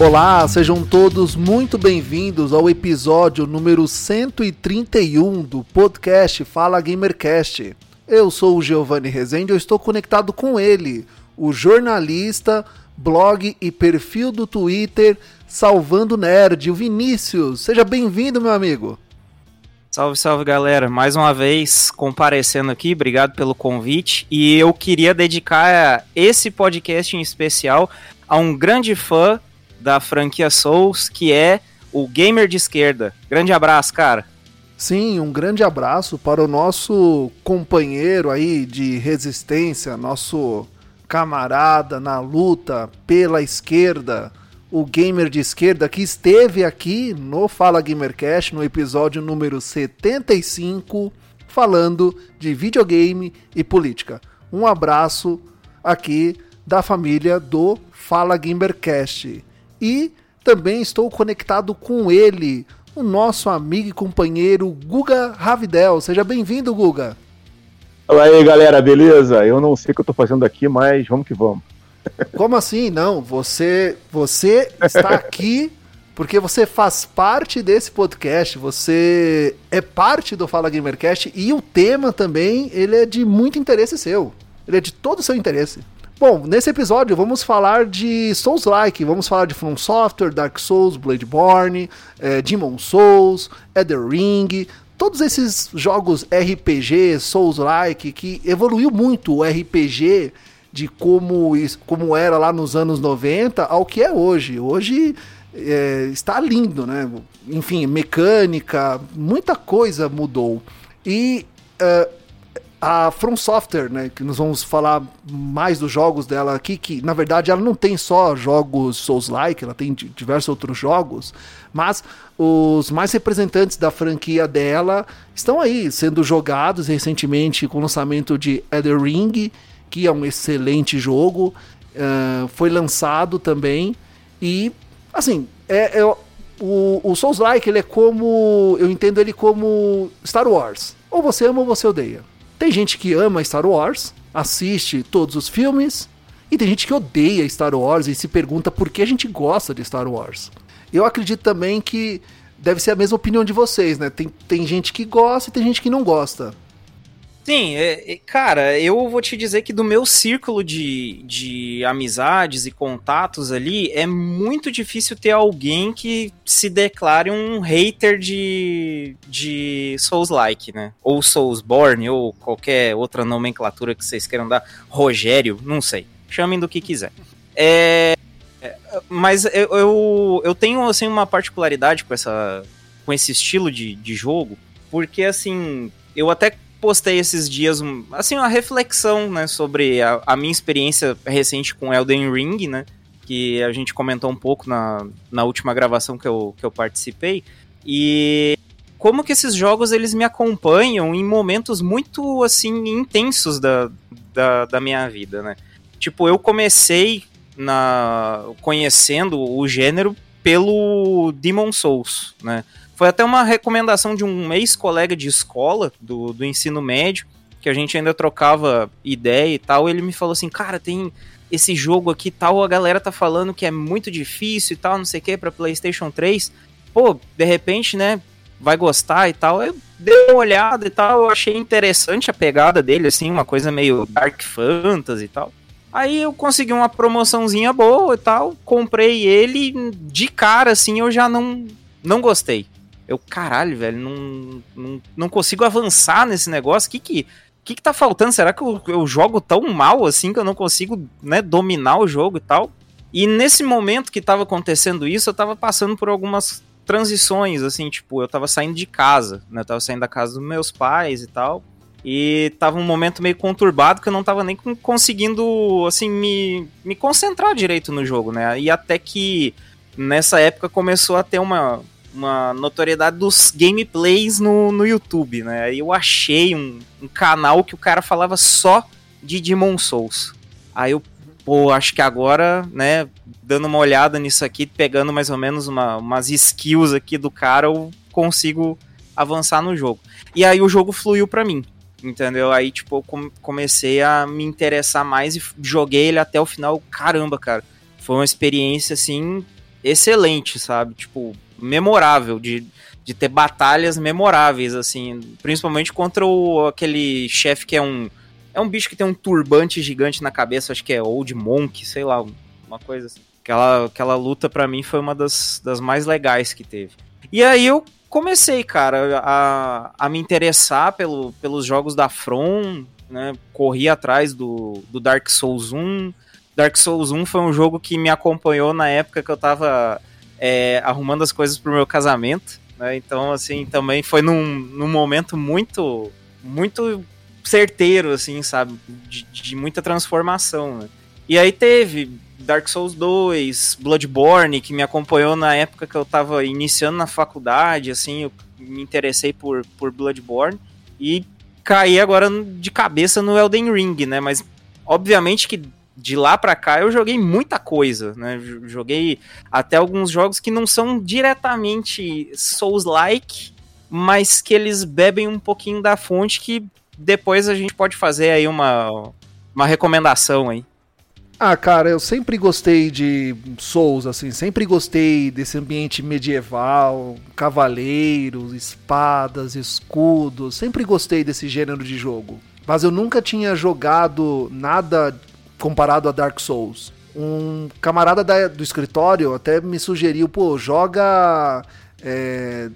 Olá, sejam todos muito bem-vindos ao episódio número 131 do podcast Fala Gamercast. Eu sou o Giovanni Rezende, eu estou conectado com ele, o jornalista, blog e perfil do Twitter Salvando Nerd, o Vinícius. Seja bem-vindo, meu amigo. Salve, salve galera, mais uma vez comparecendo aqui, obrigado pelo convite. E eu queria dedicar esse podcast em especial a um grande fã da franquia Souls, que é o Gamer de Esquerda. Grande abraço, cara. Sim, um grande abraço para o nosso companheiro aí de resistência, nosso camarada na luta pela esquerda, o gamer de esquerda que esteve aqui no Fala Gamercast no episódio número 75, falando de videogame e política. Um abraço aqui da família do Fala Gamercast. E também estou conectado com ele, o nosso amigo e companheiro Guga Ravidel. Seja bem-vindo, Guga. Fala aí, galera, beleza? Eu não sei o que eu tô fazendo aqui, mas vamos que vamos. Como assim? Não, você, você está aqui porque você faz parte desse podcast, você é parte do Fala Gamercast e o tema também, ele é de muito interesse seu. Ele é de todo o seu interesse. Bom, nesse episódio vamos falar de Souls-like, vamos falar de From Software, Dark Souls, Bloodborne, é, Demon Souls, Elder Ring, todos esses jogos RPG, Souls-like, que evoluiu muito o RPG de como, como era lá nos anos 90 ao que é hoje. Hoje é, está lindo, né? Enfim, mecânica, muita coisa mudou. E uh, a From Software, né, que nós vamos falar mais dos jogos dela aqui, que na verdade ela não tem só jogos Souls-like, ela tem diversos outros jogos, mas os mais representantes da franquia dela estão aí sendo jogados recentemente com o lançamento de Elder Ring, que é um excelente jogo, uh, foi lançado também e assim é, é o, o Souls-like ele é como eu entendo ele como Star Wars, ou você ama ou você odeia. Tem gente que ama Star Wars, assiste todos os filmes, e tem gente que odeia Star Wars e se pergunta por que a gente gosta de Star Wars. Eu acredito também que deve ser a mesma opinião de vocês, né? Tem, tem gente que gosta e tem gente que não gosta. Sim, é, é, cara, eu vou te dizer que do meu círculo de, de amizades e contatos ali, é muito difícil ter alguém que se declare um hater de, de Souls-like, né? Ou Soulsborne, ou qualquer outra nomenclatura que vocês queiram dar. Rogério, não sei. Chamem do que quiser. É, mas eu, eu, eu, tenho assim, uma particularidade com, essa, com esse estilo de, de jogo, porque assim, eu até postei esses dias, assim, uma reflexão, né, sobre a, a, minha experiência recente com Elden Ring, né, que a gente comentou um pouco na, na última gravação que eu, que eu participei, e como que esses jogos, eles me acompanham em momentos muito, assim, intensos da, da, da minha vida, né. Tipo, eu comecei na conhecendo o gênero pelo Demon Souls, né, foi até uma recomendação de um ex-colega de escola do, do ensino médio, que a gente ainda trocava ideia e tal. Ele me falou assim: Cara, tem esse jogo aqui tal, a galera tá falando que é muito difícil e tal, não sei o que, pra PlayStation 3. Pô, de repente, né, vai gostar e tal. Eu dei uma olhada e tal, eu achei interessante a pegada dele, assim, uma coisa meio Dark Fantasy e tal. Aí eu consegui uma promoçãozinha boa e tal, comprei ele de cara, assim, eu já não, não gostei. Eu, caralho, velho, não, não, não consigo avançar nesse negócio. O que que, que que tá faltando? Será que eu, eu jogo tão mal assim que eu não consigo, né, dominar o jogo e tal? E nesse momento que tava acontecendo isso, eu tava passando por algumas transições, assim, tipo, eu tava saindo de casa, né? Eu tava saindo da casa dos meus pais e tal. E tava um momento meio conturbado que eu não tava nem conseguindo, assim, me, me concentrar direito no jogo, né? E até que nessa época começou a ter uma, uma notoriedade dos gameplays no, no YouTube, né? Aí eu achei um, um canal que o cara falava só de Demon Souls. Aí eu, pô, acho que agora, né, dando uma olhada nisso aqui, pegando mais ou menos uma, umas skills aqui do cara, eu consigo avançar no jogo. E aí o jogo fluiu para mim entendeu? Aí, tipo, eu comecei a me interessar mais e joguei ele até o final. Caramba, cara, foi uma experiência, assim, excelente, sabe? Tipo, memorável, de, de ter batalhas memoráveis, assim, principalmente contra o, aquele chefe que é um. É um bicho que tem um turbante gigante na cabeça, acho que é Old Monk, sei lá, uma coisa assim. Aquela, aquela luta para mim foi uma das, das mais legais que teve. E aí eu comecei, cara, a, a me interessar pelo, pelos jogos da From, né? Corri atrás do, do Dark Souls 1. Dark Souls 1 foi um jogo que me acompanhou na época que eu tava é, arrumando as coisas pro meu casamento, né? Então, assim, também foi num, num momento muito, muito certeiro, assim, sabe? De, de muita transformação, né? E aí teve Dark Souls 2, Bloodborne, que me acompanhou na época que eu tava iniciando na faculdade, assim, eu me interessei por, por Bloodborne e caí agora de cabeça no Elden Ring, né? Mas obviamente que de lá para cá eu joguei muita coisa, né? Joguei até alguns jogos que não são diretamente Souls-like, mas que eles bebem um pouquinho da fonte que depois a gente pode fazer aí uma, uma recomendação aí. Ah, cara, eu sempre gostei de Souls, assim, sempre gostei desse ambiente medieval, cavaleiros, espadas, escudos, sempre gostei desse gênero de jogo. Mas eu nunca tinha jogado nada comparado a Dark Souls. Um camarada da, do escritório até me sugeriu, pô, joga é,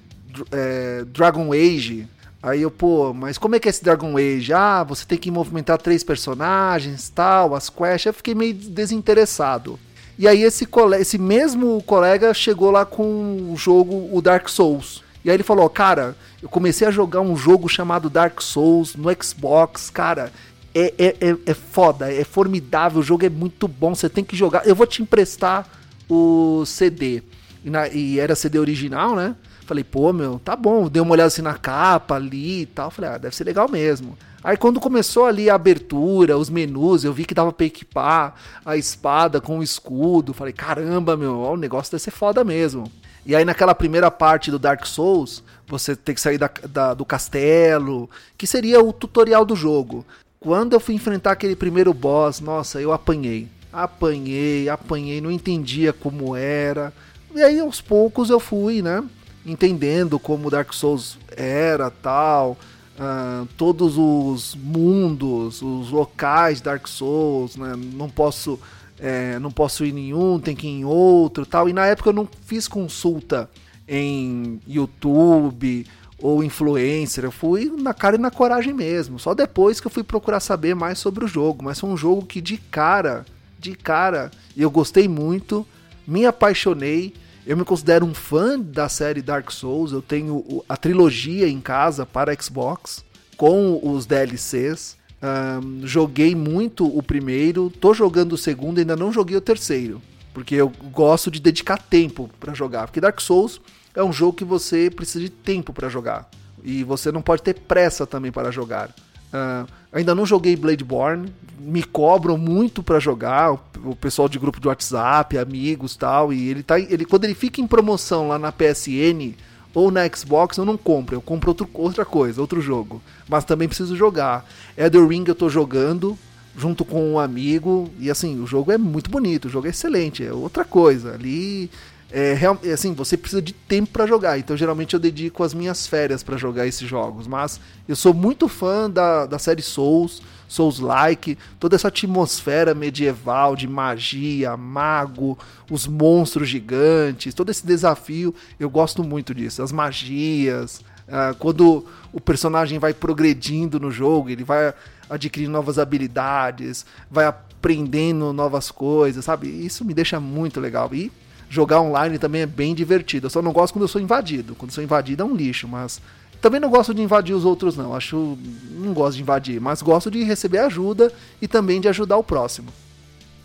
é, Dragon Age Aí eu, pô, mas como é que é esse Dragon Age? Ah, você tem que movimentar três personagens, tal, as quests. Eu fiquei meio desinteressado. E aí esse, esse mesmo colega chegou lá com o jogo, o Dark Souls. E aí ele falou, cara, eu comecei a jogar um jogo chamado Dark Souls no Xbox, cara. É, é, é, é foda, é formidável, o jogo é muito bom, você tem que jogar. Eu vou te emprestar o CD. E, na, e era CD original, né? Falei, pô, meu, tá bom. Dei uma olhada assim na capa ali e tal. Falei, ah, deve ser legal mesmo. Aí quando começou ali a abertura, os menus, eu vi que dava pra equipar a espada com o escudo. Falei, caramba, meu, ó, o negócio deve ser foda mesmo. E aí naquela primeira parte do Dark Souls, você tem que sair da, da, do castelo, que seria o tutorial do jogo. Quando eu fui enfrentar aquele primeiro boss, nossa, eu apanhei. Apanhei, apanhei, não entendia como era. E aí aos poucos eu fui, né? entendendo como Dark Souls era tal, uh, todos os mundos, os locais Dark Souls, né? Não posso, é, não posso ir em nenhum, tem que ir em outro tal. E na época eu não fiz consulta em YouTube ou influencer, eu fui na cara e na coragem mesmo. Só depois que eu fui procurar saber mais sobre o jogo. Mas foi um jogo que de cara, de cara, eu gostei muito, me apaixonei eu me considero um fã da série Dark Souls. Eu tenho a trilogia em casa para Xbox com os DLCs. Um, joguei muito o primeiro, tô jogando o segundo, ainda não joguei o terceiro, porque eu gosto de dedicar tempo para jogar. Porque Dark Souls é um jogo que você precisa de tempo para jogar e você não pode ter pressa também para jogar. Uh, ainda não joguei Bladeborn, me cobram muito para jogar, o, pessoal de grupo de WhatsApp, amigos tal, e ele tá, ele quando ele fica em promoção lá na PSN ou na Xbox, eu não compro, eu compro outro, outra coisa, outro jogo, mas também preciso jogar. Elder Ring eu tô jogando junto com um amigo e assim, o jogo é muito bonito, o jogo é excelente, é outra coisa. Ali é, é, assim, você precisa de tempo para jogar. Então, geralmente, eu dedico as minhas férias para jogar esses jogos. Mas eu sou muito fã da, da série Souls, Souls-like, toda essa atmosfera medieval de magia, mago, os monstros gigantes, todo esse desafio. Eu gosto muito disso. As magias, uh, quando o personagem vai progredindo no jogo, ele vai adquirindo novas habilidades, vai aprendendo novas coisas, sabe? Isso me deixa muito legal. E jogar online também é bem divertido. Eu só não gosto quando eu sou invadido. Quando eu sou invadido é um lixo, mas também não gosto de invadir os outros, não. Acho não gosto de invadir, mas gosto de receber ajuda e também de ajudar o próximo.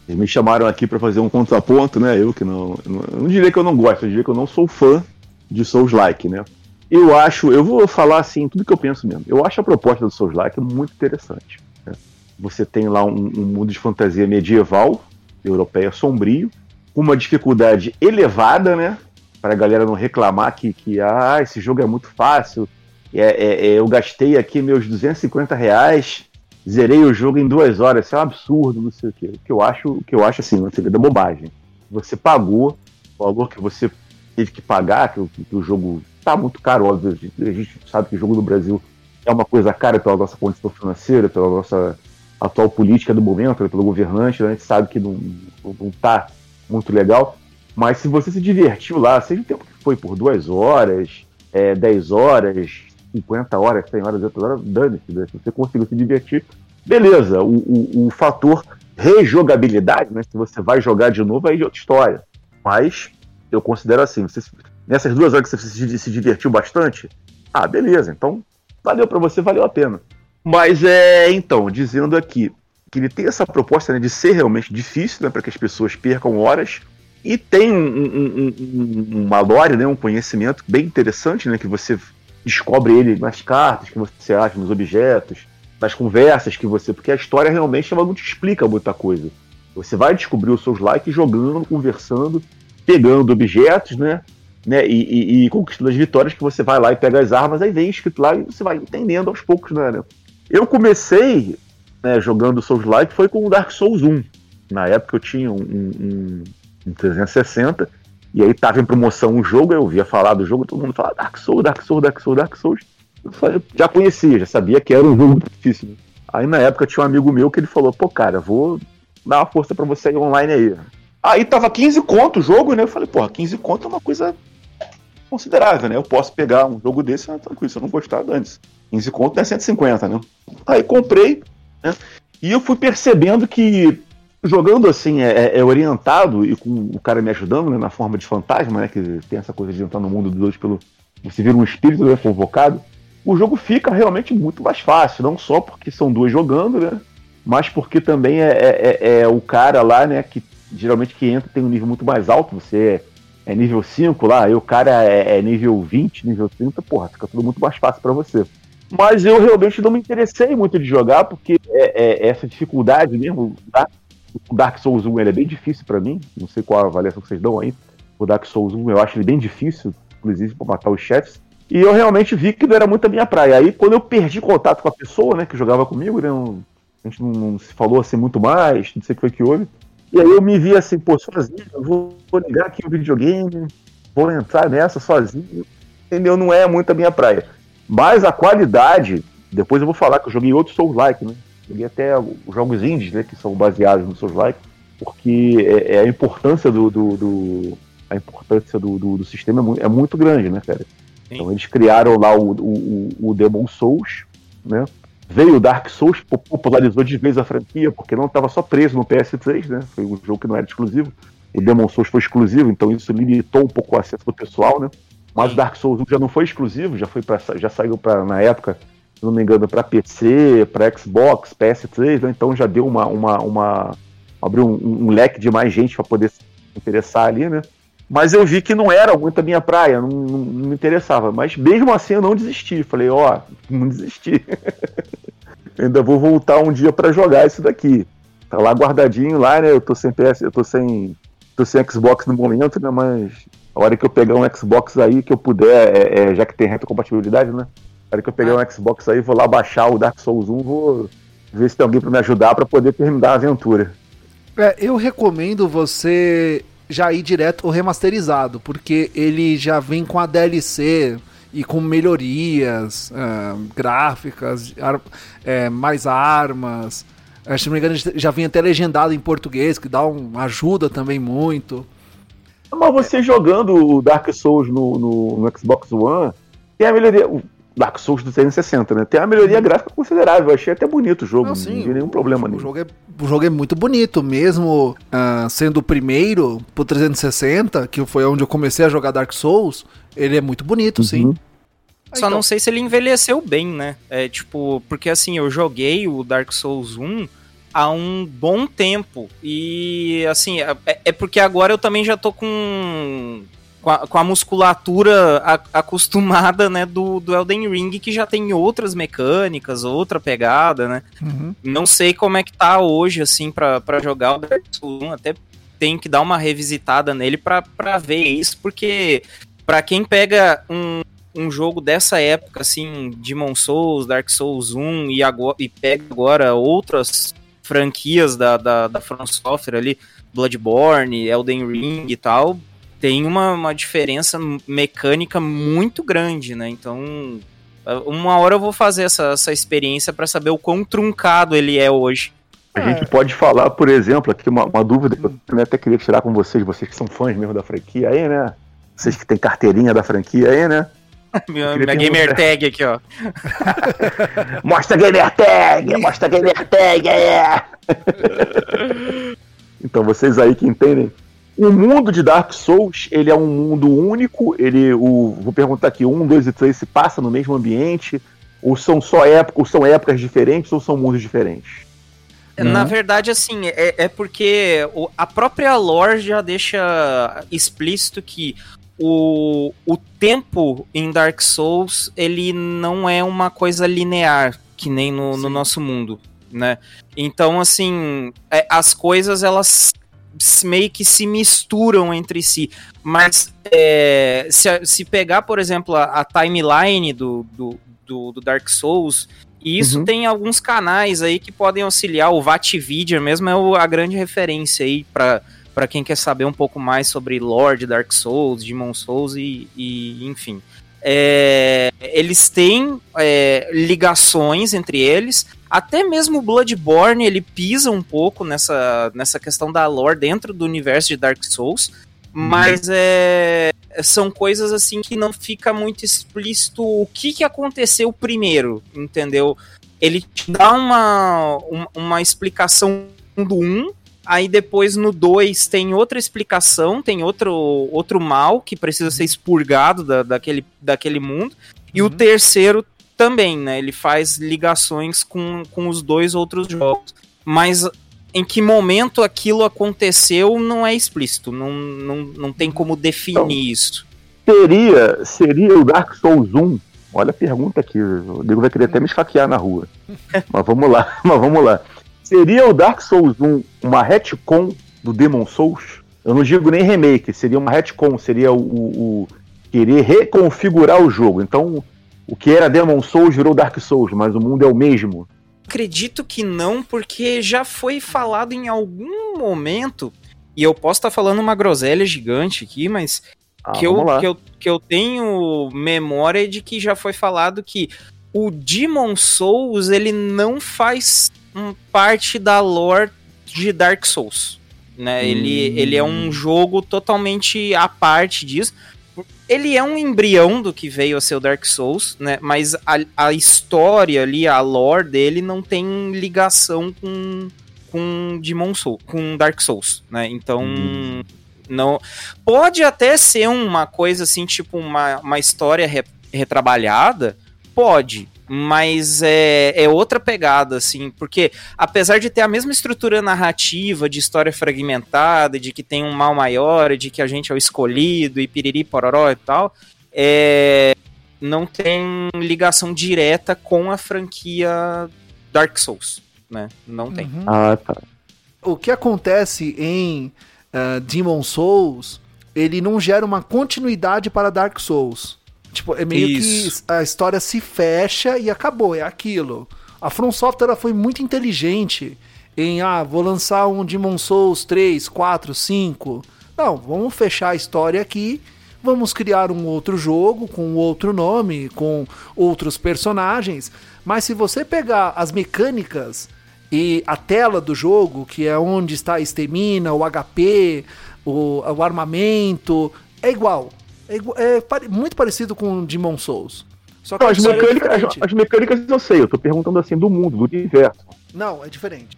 Eles me chamaram aqui para fazer um contraponto, né? Eu que não, eu não diria que eu não gosto, eu diria que eu não sou fã de Souls-like, né? Eu acho, eu vou falar assim, tudo que eu penso mesmo. Eu acho a proposta do Souls-like muito interessante. Né? Você tem lá um, um, mundo de fantasia medieval, europeia sombrio, uma dificuldade elevada, né? Para a galera não reclamar que, que ah, esse jogo é muito fácil. É, é, é, eu gastei aqui meus 250 reais, zerei o jogo em duas horas. Isso é um absurdo, não sei o quê. O que eu acho, o que eu acho assim, não sei da bobagem. Você pagou o valor que você teve que pagar, que, que o jogo tá muito caro, óbvio. A gente sabe que o jogo no Brasil é uma coisa cara pela nossa condição financeira, pela nossa atual política do momento, né, pelo governante, né, a gente sabe que não, não tá muito legal. Mas se você se divertiu lá, seja o tempo que foi por duas horas, é, 10 horas, 50 horas, 100 horas, 80 horas, dane-se, né? se você conseguiu se divertir, beleza. O, o, o, fator rejogabilidade, né, se você vai jogar de novo, aí é outra história. Mas eu considero assim, você, nessas duas horas que você se divertiu bastante, ah, beleza, então valeu para você, valeu a pena. Mas é, então, dizendo aqui que ele tem essa proposta né, de ser realmente difícil, né, para que as pessoas percam horas, e tem um, um, um, uma lore, né, um conhecimento bem interessante, né, que você descobre ele nas cartas que você acha, nos objetos, nas conversas que você. Porque a história realmente ela não te explica muita coisa. Você vai descobrir os seus likes jogando, conversando, pegando objetos, né? né e, e, e, conquistando as vitórias que você vai lá e pega as armas, aí vem escrito lá e você vai entendendo aos poucos, né? né? Eu comecei né, jogando Souls Like foi com o Dark Souls 1. Na época eu tinha um, um, um 360 e aí tava em promoção um jogo, eu ouvia falar do jogo, todo mundo falava Dark Souls, Dark Souls, Dark Souls, Dark Souls. Eu já conhecia, já sabia que era um jogo difícil. Aí na época tinha um amigo meu que ele falou, pô, cara, vou dar uma força para você aí online aí. Aí tava 15 conto o jogo, né? Eu falei, porra, 15 conto é uma coisa considerável, né? Eu posso pegar um jogo desse, né? tranquilo, se eu não gostar, antes. 15 conto é 150, né? Aí comprei, né? E eu fui percebendo que jogando assim, é, é, é, orientado e com o cara me ajudando né, na forma de fantasma, né? Que tem essa coisa de entrar no mundo dos outros pelo. Você vira um espírito né, convocado. O jogo fica realmente muito mais fácil, não só porque são dois jogando, né? Mas porque também é, é, é, é o cara lá, né? Que geralmente que entra tem um nível muito mais alto, você é, nível 5 lá, aí o cara é, é, nível 20, nível 30, porra, fica tudo muito mais fácil para você. Mas eu realmente não me interessei muito de jogar, porque é, é essa dificuldade mesmo, tá? o Dark Souls 1 ele é bem difícil para mim, não sei qual a avaliação que vocês dão aí. O Dark Souls 1 eu acho ele bem difícil, inclusive para matar os chefes. E eu realmente vi que não era muito a minha praia. Aí quando eu perdi contato com a pessoa, né, que jogava comigo, né, a gente não, não, se falou assim muito mais, não sei o que foi que houve. E aí eu me vi assim, pô, sozinho, eu vou, vou ligar aqui o videogame, vou entrar nessa sozinho. Entendeu? Não é muito a minha praia. Mas a qualidade, depois eu vou falar que eu joguei outros Souls-like, né? Joguei até os jogos indies, né, que são baseados no Souls-like, porque é, é, a importância do, do, do a importância do, do, do sistema é muito, é muito, grande, né, cara? Sim. Então eles criaram lá o, o, o Demon Souls, né? Veio o Dark Souls, popularizou de vez a franquia, porque não estava só preso no PS3, né? Foi um jogo que não era exclusivo. O Demon Souls foi exclusivo, então isso limitou um pouco o acesso do pessoal, né? Mas Dark Souls já não foi exclusivo, já foi pra, já saiu para na época se não me engano, para PC, para Xbox, PS3, né? então já deu uma. uma, uma abriu um, um leque de mais gente para poder se interessar ali, né? Mas eu vi que não era muito a minha praia, não, não, não me interessava. Mas mesmo assim eu não desisti. Falei, ó, não desisti. Ainda vou voltar um dia para jogar isso daqui. Tá lá guardadinho lá, né? Eu tô sem PS, eu tô sem. tô sem Xbox no momento, né? Mas a hora que eu pegar um Xbox aí que eu puder, é, é, já que tem retrocompatibilidade, né? Espero que eu peguei ah. um Xbox aí, vou lá baixar o Dark Souls 1, vou ver se tem alguém para me ajudar para poder terminar a aventura. É, eu recomendo você já ir direto o remasterizado, porque ele já vem com a DLC e com melhorias uh, gráficas, ar, é, mais armas. Uh, se não me engano, já vem até legendado em português, que dá um, ajuda também muito. Mas você jogando o Dark Souls no, no, no Xbox One, tem a melhoria. Dark Souls do 360, né? Tem uma melhoria gráfica considerável. Eu achei até bonito o jogo, não, sim, não vi nenhum problema o, jogo é, o jogo é muito bonito, mesmo uh, sendo o primeiro pro 360, que foi onde eu comecei a jogar Dark Souls, ele é muito bonito, uhum. sim. Só então. não sei se ele envelheceu bem, né? É tipo, porque assim, eu joguei o Dark Souls 1 há um bom tempo. E assim, é, é porque agora eu também já tô com com a, com a musculatura a, acostumada, né, do, do Elden Ring, que já tem outras mecânicas, outra pegada, né? Uhum. Não sei como é que tá hoje, assim, para jogar o Dark Souls 1, até tem que dar uma revisitada nele para ver isso, porque para quem pega um, um jogo dessa época, assim, Demon Souls, Dark Souls 1 e, agora, e pega agora outras franquias da, da, da From Software ali, Bloodborne, Elden Ring e tal, tem uma, uma diferença mecânica muito grande, né? Então, uma hora eu vou fazer essa, essa experiência para saber o quão truncado ele é hoje. A gente pode falar, por exemplo, aqui uma, uma dúvida que eu até queria tirar com vocês, vocês que são fãs mesmo da franquia aí, né? Vocês que têm carteirinha da franquia aí, né? minha, minha gamer tag aqui, ó. mostra gamer tag! Mostra gamer tag! É. então, vocês aí que entendem o mundo de Dark Souls, ele é um mundo único, ele, o, vou perguntar aqui, um, dois e três se passa no mesmo ambiente, ou são só épocas, ou são épocas diferentes, ou são mundos diferentes? Na uhum. verdade, assim, é, é porque o, a própria lore já deixa explícito que o, o tempo em Dark Souls, ele não é uma coisa linear, que nem no, no nosso mundo, né? Então, assim, é, as coisas, elas meio que se misturam entre si. Mas é, se, se pegar, por exemplo, a, a timeline do, do, do, do, Dark Souls, e isso uhum. tem alguns canais aí que podem auxiliar. O Vatvidia mesmo é o, a grande referência aí para para quem quer saber um pouco mais sobre Lord Dark Souls, Demon Souls e, e enfim. É, eles têm é, ligações entre eles, até mesmo o Bloodborne, ele pisa um pouco nessa, nessa questão da lore dentro do universo de Dark Souls, uhum. mas é, são coisas assim que não fica muito explícito o que, que aconteceu primeiro, entendeu? Ele te dá uma, uma, uma explicação do 1, aí depois no 2 tem outra explicação, tem outro, outro mal que precisa ser expurgado da, daquele, daquele mundo, e uhum. o terceiro também, né? Ele faz ligações com, com os dois outros jogos. Mas em que momento aquilo aconteceu não é explícito. Não, não, não tem como definir então, isso. Seria, seria o Dark Souls 1. Olha a pergunta aqui. O Diego vai querer até me esfaquear na rua. mas vamos lá, mas vamos lá. Seria o Dark Souls 1 uma retcon do Demon Souls? Eu não digo nem remake, seria uma retcon, seria o, o, o querer reconfigurar o jogo. Então, o que era Demon Souls virou Dark Souls, mas o mundo é o mesmo? Acredito que não, porque já foi falado em algum momento, e eu posso estar tá falando uma groselha gigante aqui, mas ah, que, eu, que, eu, que eu tenho memória de que já foi falado que o Demon Souls ele não faz parte da lore de Dark Souls. Né? Hum. Ele, ele é um jogo totalmente à parte disso ele é um embrião do que veio a ser o Dark Souls, né? Mas a, a história ali, a lore dele não tem ligação com com Demon Soul, com Dark Souls, né? Então hum. não pode até ser uma coisa assim, tipo uma, uma história re, retrabalhada, pode, mas é, é outra pegada, assim, porque apesar de ter a mesma estrutura narrativa, de história fragmentada, de que tem um mal maior, de que a gente é o escolhido, e piriri pororó e tal, é, não tem ligação direta com a franquia Dark Souls, né? Não tem. Uhum. Ah, tá. O que acontece em uh, Demon Souls, ele não gera uma continuidade para Dark Souls. Tipo, é meio Isso. que a história se fecha e acabou, é aquilo. A From Software foi muito inteligente em, ah, vou lançar um Demon Souls 3, 4, 5. Não, vamos fechar a história aqui, vamos criar um outro jogo com outro nome, com outros personagens. Mas se você pegar as mecânicas e a tela do jogo, que é onde está a estamina, o HP, o, o armamento, é igual. É, é, muito parecido com Demon Souls. Só que não, as, é mecânicas, as, as, mecânicas eu sei, eu tô perguntando assim do mundo, do universo. Não, é diferente.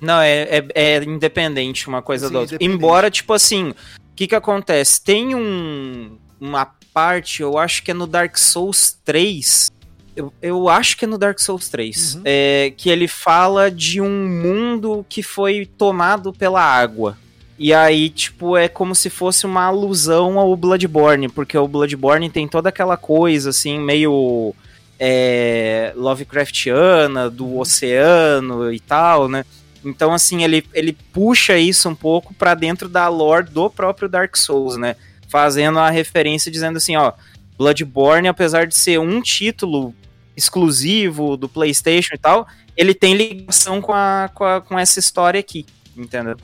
Não, é, é, é independente uma coisa Sim, da outra. Embora, tipo assim, o que que acontece? Tem um, uma parte, eu acho que é no Dark Souls 3. Eu, eu acho que é no Dark Souls 3. Uhum. É, que ele fala de um mundo que foi tomado pela água. E aí, tipo, é como se fosse uma alusão ao Bloodborne, porque o Bloodborne tem toda aquela coisa, assim, meio é, Lovecraftiana, do oceano e tal, né? Então, assim, ele, ele puxa isso um pouco pra dentro da lore do próprio Dark Souls, né? Fazendo a referência dizendo assim, ó, Bloodborne, apesar de ser um título exclusivo do PlayStation e tal, ele tem ligação com, a, com, a, com essa história aqui, entendeu?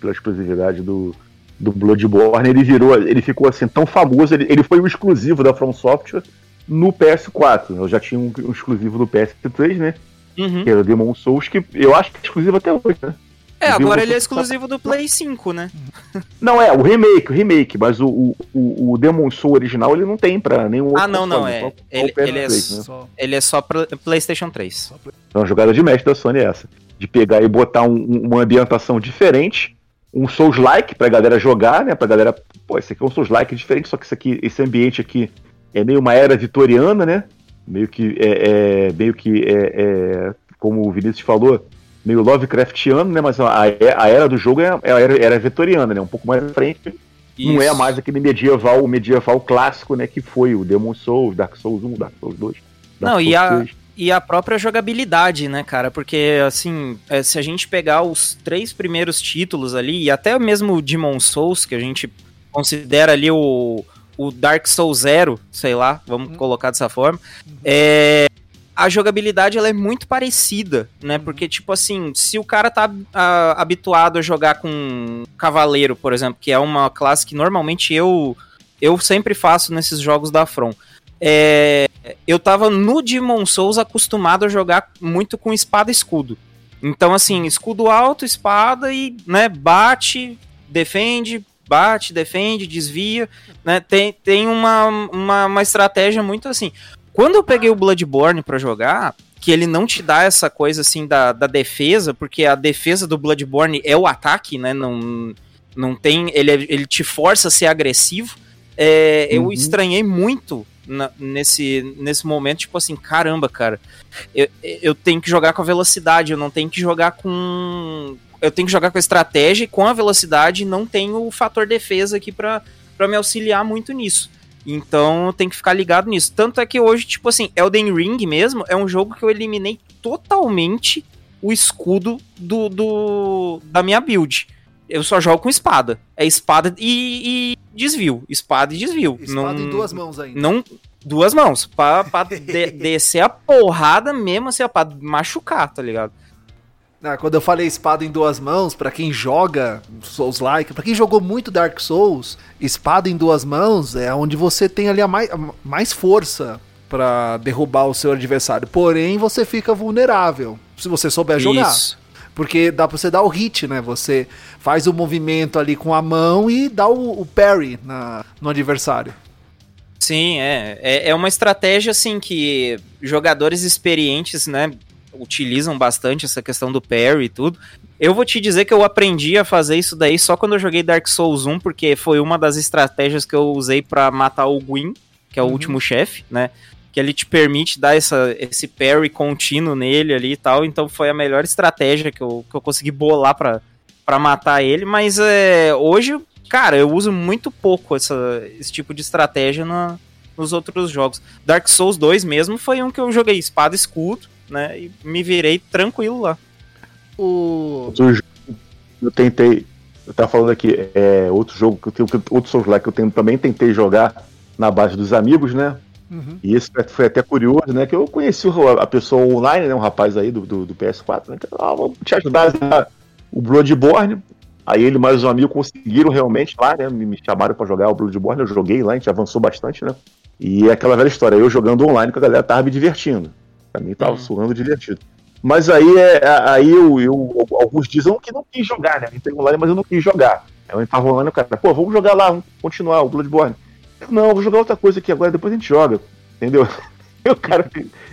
Pela exclusividade do, do Bloodborne, ele virou, ele ficou assim tão famoso, ele, ele foi o exclusivo da From Software no PS4. Eu já tinha um, um exclusivo do PS3, né? Uhum. Que era o Demon Souls, que eu acho que é exclusivo até hoje, né? É, agora ele é exclusivo do Play 5, né? Não, é, o remake, o remake, mas o, o, o, Demon Soul original ele não tem pra nenhum outro Ah, não, não, é. só- só Ele- é PS3, né? Só- Ele é só pra PlayStation 3. Então a jogada de mestre da Sony é essa. De pegar e botar um- um- uma ambientação diferente, um Souls-like pra galera jogar, né? Pra galera. Pô, esse aqui é um Souls-like diferente, só que isso aqui, esse ambiente aqui é meio uma era vitoriana, né? Meio que é. é- meio que é, é, Como o Vinícius falou, meio Lovecraftiano, né? Mas a, a era do jogo é a era, era vitoriana, né? Um pouco mais à frente. Não é Isso. mais aquele medieval, o medieval clássico, né? Que foi o Demon Souls, Dark Souls 1, Dark Souls 2. Dark Não, e Souls a- 3. E a própria jogabilidade, né, cara? Porque, assim, é, se a gente pegar os três primeiros títulos ali, e até mesmo o Demon Souls, que a gente considera ali o, o Dark Souls Zero, sei lá, vamos colocar dessa forma, é, a jogabilidade ela é muito parecida, né? Porque, tipo assim, se o cara tá ah, habituado a jogar com Cavaleiro, por exemplo, que é uma classe que normalmente eu, eu sempre faço nesses jogos da From. É, eu tava no Demon Souls acostumado a jogar muito com espada e escudo. Então, assim, escudo alto, espada e, né, bate, defende, bate, defende, desvia, né? Tem, tem uma, uma, uma estratégia muito assim. Quando eu peguei o Bloodborne pra jogar, que ele não te dá essa coisa assim da, da defesa, porque a defesa do Bloodborne é o ataque, né? Não, não tem. Ele, é- ele te força a ser agressivo. É, Eu Uhum. estranhei muito na- nesse, nesse momento, tipo assim, caramba, cara. Eu, eu tenho que jogar com a velocidade, eu não tenho que jogar com. Eu tenho que jogar com a estratégia e com a velocidade não tenho o fator defesa aqui pra me auxiliar muito nisso. Então tem que ficar ligado nisso. Tanto é que hoje, tipo assim, Elden Ring mesmo é um jogo que eu eliminei totalmente o escudo do, do da minha build. Eu só jogo com espada. É espada e, e desvio. Espada e desvio. Espada não, em duas mãos ainda. Não, duas mãos. Pra, pra de- descer a porrada mesmo, assim, ó, pra machucar, tá ligado? Ah, quando eu falei espada em duas mãos, pra quem joga Souls-like, pra quem jogou muito Dark Souls, espada em duas mãos é onde você tem ali a mais, a mais força pra derrubar o seu adversário. Porém, você fica vulnerável se você souber jogar. Isso. Porque dá pra você dar o hit, né? Você faz o movimento ali com a mão e dá o, o parry na, no adversário. Sim, é, é. É uma estratégia, assim, que jogadores experientes, né, utilizam bastante essa questão do parry e tudo. Eu vou te dizer que eu aprendi a fazer isso daí só quando eu joguei Dark Souls 1, porque foi uma das estratégias que eu usei pra matar o Gwyn, que é o Uhum. último chefe, né? Que ele te permite dar essa, esse parry contínuo nele ali e tal. Então foi a melhor estratégia que eu, que eu consegui bolar pra, pra matar ele. Mas é, hoje, cara, eu uso muito pouco essa, esse tipo de estratégia na- nos outros jogos. Dark Souls 2 mesmo foi um que eu joguei espada e escudo, né? E me virei tranquilo lá. O. Eu tentei. Eu tava falando aqui, é outro jogo que eu tenho, outro Souls lá que eu tenho, também tentei jogar na base dos amigos, né? Uhum. E esse foi até curioso, né? Que eu conheci a pessoa online, né? Um rapaz aí do, do, do PS4, né? Que, ah, vamos te ajudar a o Bloodborne. Aí ele mais um amigo conseguiram realmente lá, né? Me, chamaram pra jogar o Bloodborne, eu joguei lá, a gente avançou bastante, né? E é aquela velha história, eu jogando online com a galera tava me divertindo. Pra mim tava Uhum. suando divertido. Mas aí, é, aí eu, eu- alguns dizem que não quis jogar, né? Eu entrei online, mas eu não quis jogar. Aí eu tava online, o cara, pô, vamos jogar lá, vamos continuar o Bloodborne. Não, vou jogar outra coisa aqui agora, depois a gente joga. Entendeu? E o cara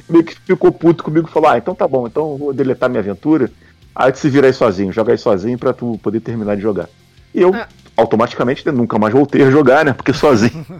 meio que ficou puto comigo e falou: Ah, então tá bom, então eu vou deletar minha aventura. Aí tu se vira aí sozinho, joga aí sozinho pra tu poder terminar de jogar. E eu, É. automaticamente, né, nunca mais voltei a jogar, né? Porque sozinho.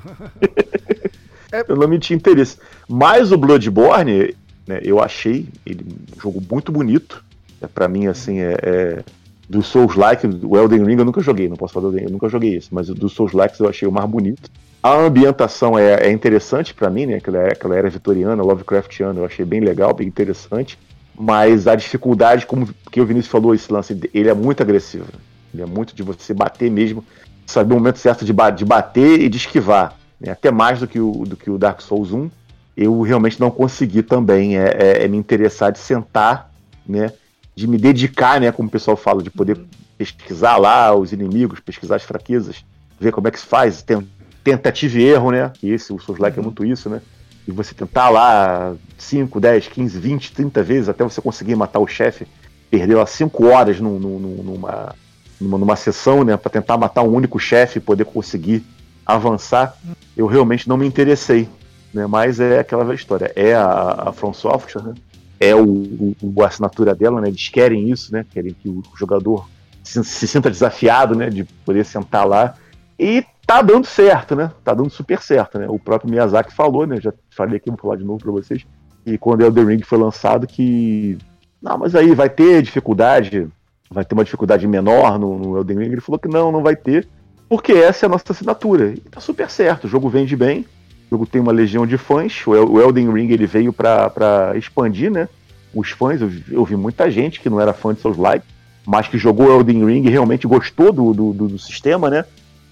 É. Eu não me tinha interesse. Mas o Bloodborne, né, eu achei ele um jogo muito bonito. É, para mim, assim, é, é do Souls-like, o Elden Ring eu nunca joguei, não posso falar do Elden Ring, eu nunca joguei isso, mas do Souls-like eu achei o mais bonito. A ambientação é, é interessante para mim, né? Aquela, aquela era vitoriana, Lovecraftiana, eu achei bem legal, bem interessante. Mas a dificuldade, como que o Vinícius falou, esse lance, ele é muito agressivo. Ele é muito de você bater mesmo, saber o momento certo de, de bater e de esquivar. Né? Até mais do que, o, do que o Dark Souls 1. Eu realmente não consegui também é, é, é me interessar de sentar, né? de me dedicar, né, como o pessoal fala, de poder pesquisar lá os inimigos, pesquisar as fraquezas, ver como é que se faz, tem, tentativa e erro, né? Que esse, o Souls Like é uhum. muito isso, né? E você tentar lá 5, 10, 15, 20, 30 vezes até você conseguir matar o chefe, perder lá 5 horas num, num, numa, numa, numa sessão, né, para tentar matar um único chefe e poder conseguir avançar, eu realmente não me interessei, né? Mas é aquela velha história, é a, a From Software, né? é o, o, a assinatura dela, né? Eles querem isso, né? Querem que o jogador se, se, sinta desafiado, né? De poder sentar lá. E tá dando certo, né? Tá dando super certo, né? O próprio Miyazaki falou, né? Já falei aqui, vou falar de novo para vocês. E quando o Elden Ring foi lançado, que. Não, mas aí vai ter dificuldade, vai ter uma dificuldade menor no, no Elden Ring. Ele falou que não, não vai ter, porque essa é a nossa assinatura. E tá super certo, o jogo vende bem, o jogo tem uma legião de fãs. O Elden Ring ele veio para expandir, né? Os fãs, eu, eu, vi muita gente que não era fã de Souls Like, mas que jogou Elden Ring e realmente gostou do, do, do, do sistema, né?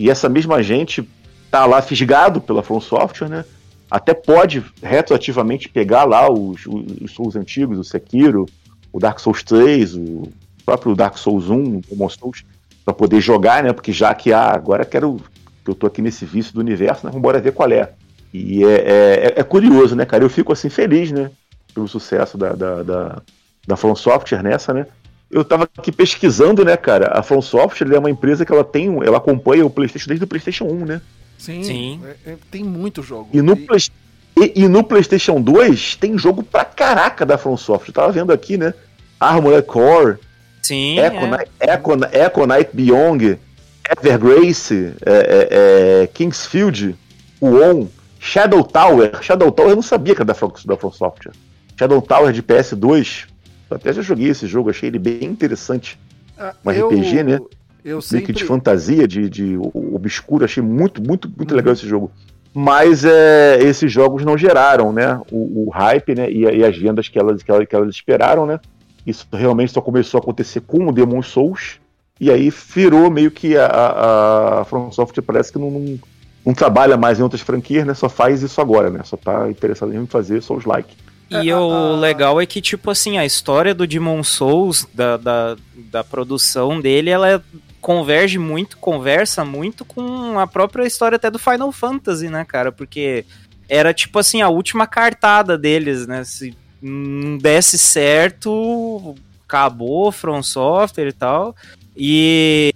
E essa mesma gente tá lá fisgado pela From Software, né? Até pode retroativamente pegar lá os, os Souls antigos, o Sekiro, o Dark Souls 3, o próprio Dark Souls 1, o Demon Souls, para poder jogar, né? Porque já que ah, agora quero que eu tô aqui nesse vício do universo, né? Embora ver qual é. E é, é, é, curioso, né, cara? Eu fico assim feliz, né? Pelo sucesso da, da, da, da From Software nessa, né? Eu tava aqui pesquisando, né, cara? A From Software é uma empresa que ela tem, ela acompanha o PlayStation desde o PlayStation 1, né? Sim. Sim. É, é, tem muito jogo. E no, Play, e, e, no PlayStation 2 tem jogo pra caraca da From Software. Eu tava vendo aqui, né? Armored Core. Sim. Echo, é. Night, Echo, Echo Night Beyond. Evergrace. É, é, Kingsfield. On. Shadow Tower. Shadow Tower eu não sabia que era da From, da From Software. Shadow Tower de PS2. Eu até já joguei esse jogo, achei ele bem interessante. Ah, um eu, RPG, né? Eu sempre... Meio que de fantasia, de, de obscuro. Achei muito, muito, muito uhum. legal esse jogo. Mas é, esses jogos não geraram, né? O, o hype, né? E, e, as vendas que elas, que, elas, que elas esperaram, né? Isso realmente só começou a acontecer com o Demon Souls. E aí virou meio que a, a, a From Software parece que não, não não trabalha mais em outras franquias, né? Só faz isso agora, né? Só tá interessado em fazer Souls like. E o legal é que, tipo assim, a história do Demon Souls, da, da, da produção dele, ela converge muito, conversa muito com a própria história até do Final Fantasy, né, cara? Porque era, tipo assim, a última cartada deles, né? Se não desse certo, acabou From Software e tal. E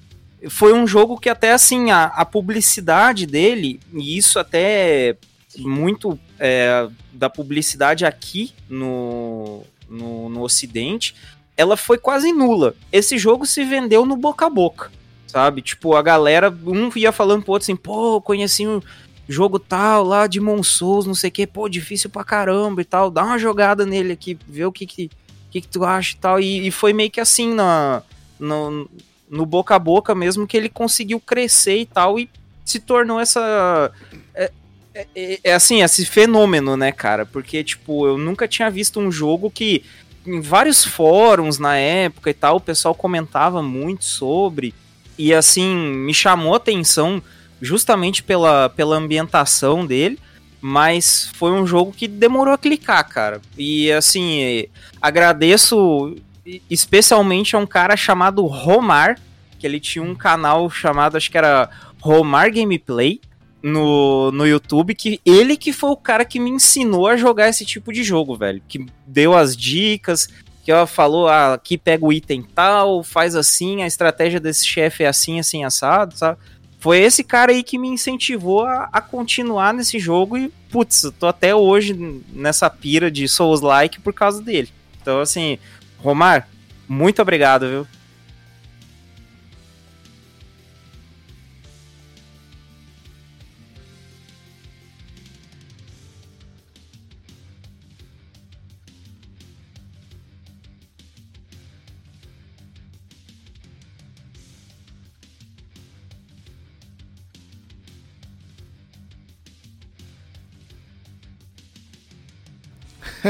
foi um jogo que até assim, a, a publicidade dele, e isso até muito é, da publicidade aqui no, no, no Ocidente, ela foi quase nula. Esse jogo se vendeu no boca a boca, sabe? Tipo, a galera, um ia falando pro outro assim, pô, conheci um jogo tal lá de Souls, não sei o que, pô, difícil pra caramba e tal, dá uma jogada nele aqui, vê o que que, que, que tu acha e tal. E, e foi meio que assim na, no, no boca a boca mesmo que ele conseguiu crescer e tal e se tornou essa é, é, é, assim esse fenômeno né cara? Porque tipo eu nunca tinha visto um jogo que em vários fóruns na época e tal o pessoal comentava muito sobre. E assim me chamou a atenção justamente pela, pela ambientação dele mas foi um jogo que demorou a clicar, cara. E assim, agradeço especialmente a um cara chamado Romar, que ele tinha um canal chamado, acho que era Romar Gameplay, no, no YouTube, que ele que foi o cara que me ensinou a jogar esse tipo de jogo, velho. Que deu as dicas, que ó, falou, ah, aqui pega o item tal, faz assim, a estratégia desse chefe é assim, assim, assado, sabe? Foi esse cara aí que me incentivou a, a continuar nesse jogo e, putz, tô até hoje nessa pira de Souls-like por causa dele. Então, assim, Romar, muito obrigado, viu?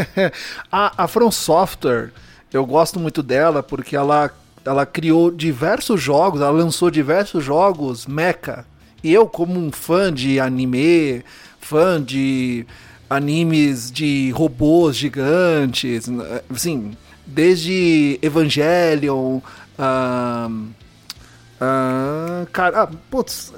a, a From Software, eu gosto muito dela porque ela, ela criou diversos jogos, ela lançou diversos jogos mecha. E eu, como um fã de anime, fã de animes de robôs gigantes, assim, desde Evangelion, uh, cara, ah, putz,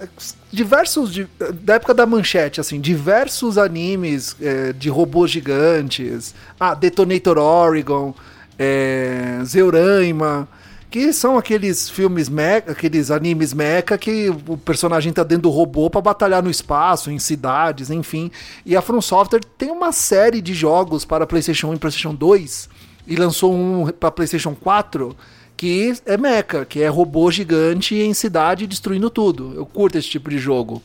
diversos, de, da época da manchete, assim, diversos animes é, de robôs gigantes, ah, Detonator Oregon, é, Zeuraima, que são aqueles filmes mecha, aqueles animes mecha que o personagem tá dentro do robô para batalhar no espaço, em cidades, enfim. E a From Software tem uma série de jogos para PlayStation 1 e PlayStation 2 e lançou um para PlayStation 4 que é mecha, que é robô gigante em cidade destruindo tudo. Eu curto esse tipo de jogo.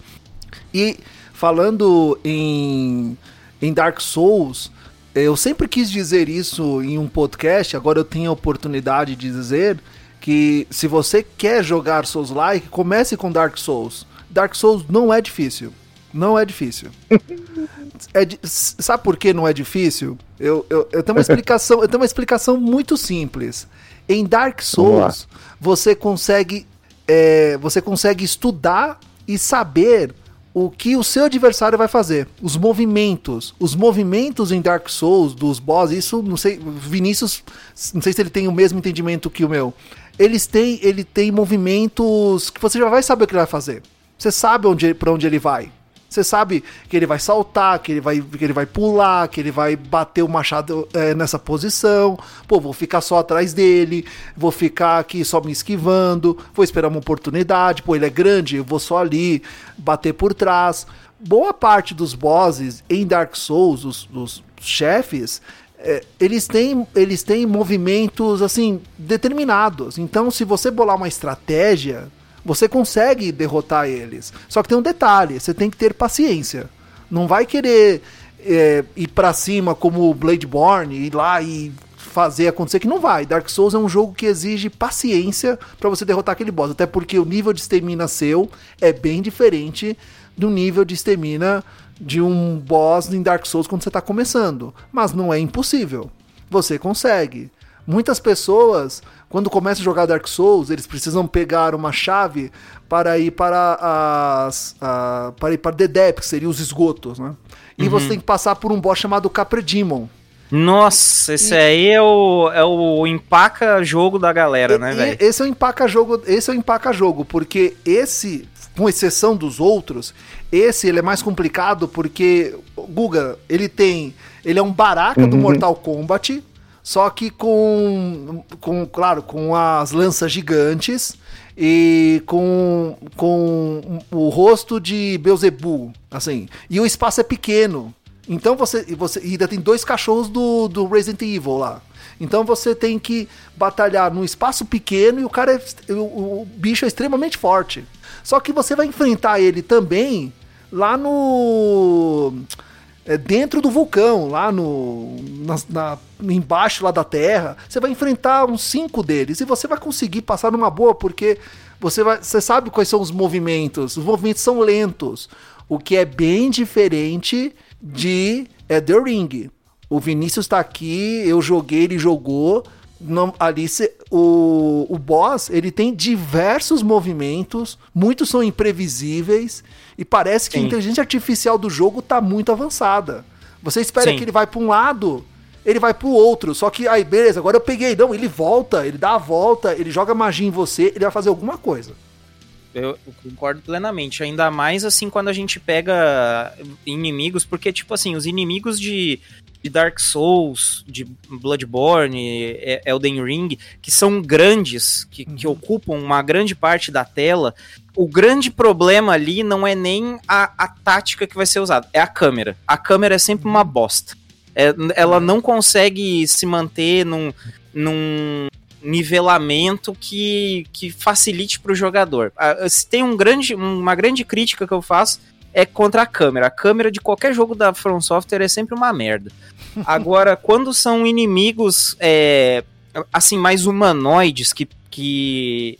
E falando em, em Dark Souls, eu sempre quis dizer isso em um podcast, agora eu tenho a oportunidade de dizer que se você quer jogar Souls-like, comece com Dark Souls. Dark Souls não é difícil. Não é difícil. é, sabe por que não é difícil? Eu, eu, eu, tenho uma explicação, eu tenho uma explicação muito simples. Em Dark Souls, você consegue, é, você consegue estudar e saber o que o seu adversário vai fazer, os movimentos, os movimentos em Dark Souls dos boss, isso não sei, Vinícius, não sei se ele tem o mesmo entendimento que o meu. Eles têm, ele tem movimentos que você já vai saber o que ele vai fazer. Você sabe onde, para onde ele vai. Você sabe que ele vai saltar, que ele vai, que ele vai pular, que ele vai bater o machado é, nessa posição. Pô, vou ficar só atrás dele, vou ficar aqui só me esquivando, vou esperar uma oportunidade. Pô, ele é grande, eu vou só ali bater por trás. Boa parte dos bosses em Dark Souls, os, os chefes, é, eles, têm, eles têm movimentos assim determinados. Então, se você bolar uma estratégia você consegue derrotar eles. Só que tem um detalhe: você tem que ter paciência. Não vai querer é, ir para cima como o Bladeborn, ir lá e fazer acontecer que não vai. Dark Souls é um jogo que exige paciência para você derrotar aquele boss, até porque o nível de estamina seu é bem diferente do nível de estamina de um boss em Dark Souls quando você está começando, mas não é impossível. Você consegue. Muitas pessoas quando começa a jogar Dark Souls, eles precisam pegar uma chave para ir para as. A, para ir para The Depth, que seria os esgotos, né? E uhum. você tem que passar por um boss chamado Capra Demon. Nossa, esse e... aí é o, é o empaca jogo da galera, e, né, velho? Esse é o empaca jogo, esse é o empaca jogo, porque esse, com exceção dos outros, esse ele é mais complicado porque Guga, ele tem, ele é um baraca uhum. do Mortal Kombat, só que com, com claro, com as lanças gigantes e com, com o rosto de Beelzebub, assim. E o espaço é pequeno. Então você, você ainda tem dois cachorros do, do Resident Evil lá. Então você tem que batalhar num espaço pequeno e o cara é, o, o bicho é extremamente forte. Só que você vai enfrentar ele também lá no é, dentro do vulcão, lá no na, na, embaixo lá da Terra, você vai enfrentar uns cinco deles e você vai conseguir passar numa boa porque você vai, você sabe quais são os movimentos. Os movimentos são lentos, o que é bem diferente de é, The Ring. O Vinícius está aqui, eu joguei, ele jogou. Ali o, o boss ele tem diversos movimentos, muitos são imprevisíveis e parece que Sim. a inteligência artificial do jogo tá muito avançada. Você espera Sim. que ele vai para um lado, ele vai para o outro. Só que aí, beleza, agora eu peguei. Não, ele volta, ele dá a volta, ele joga magia em você, ele vai fazer alguma coisa. Eu concordo plenamente. Ainda mais assim quando a gente pega inimigos, porque, tipo assim, os inimigos de, de Dark Souls, de Bloodborne, Elden Ring, que são grandes, que, que uhum. ocupam uma grande parte da tela, o grande problema ali não é nem a, a tática que vai ser usada, é a câmera. A câmera é sempre uma bosta. É, ela não consegue se manter num, num nivelamento que, que facilite para o jogador. Ah, se tem um grande, uma grande crítica que eu faço é contra a câmera. A câmera de qualquer jogo da From Software é sempre uma merda. Agora, quando são inimigos é, assim mais humanoides que, que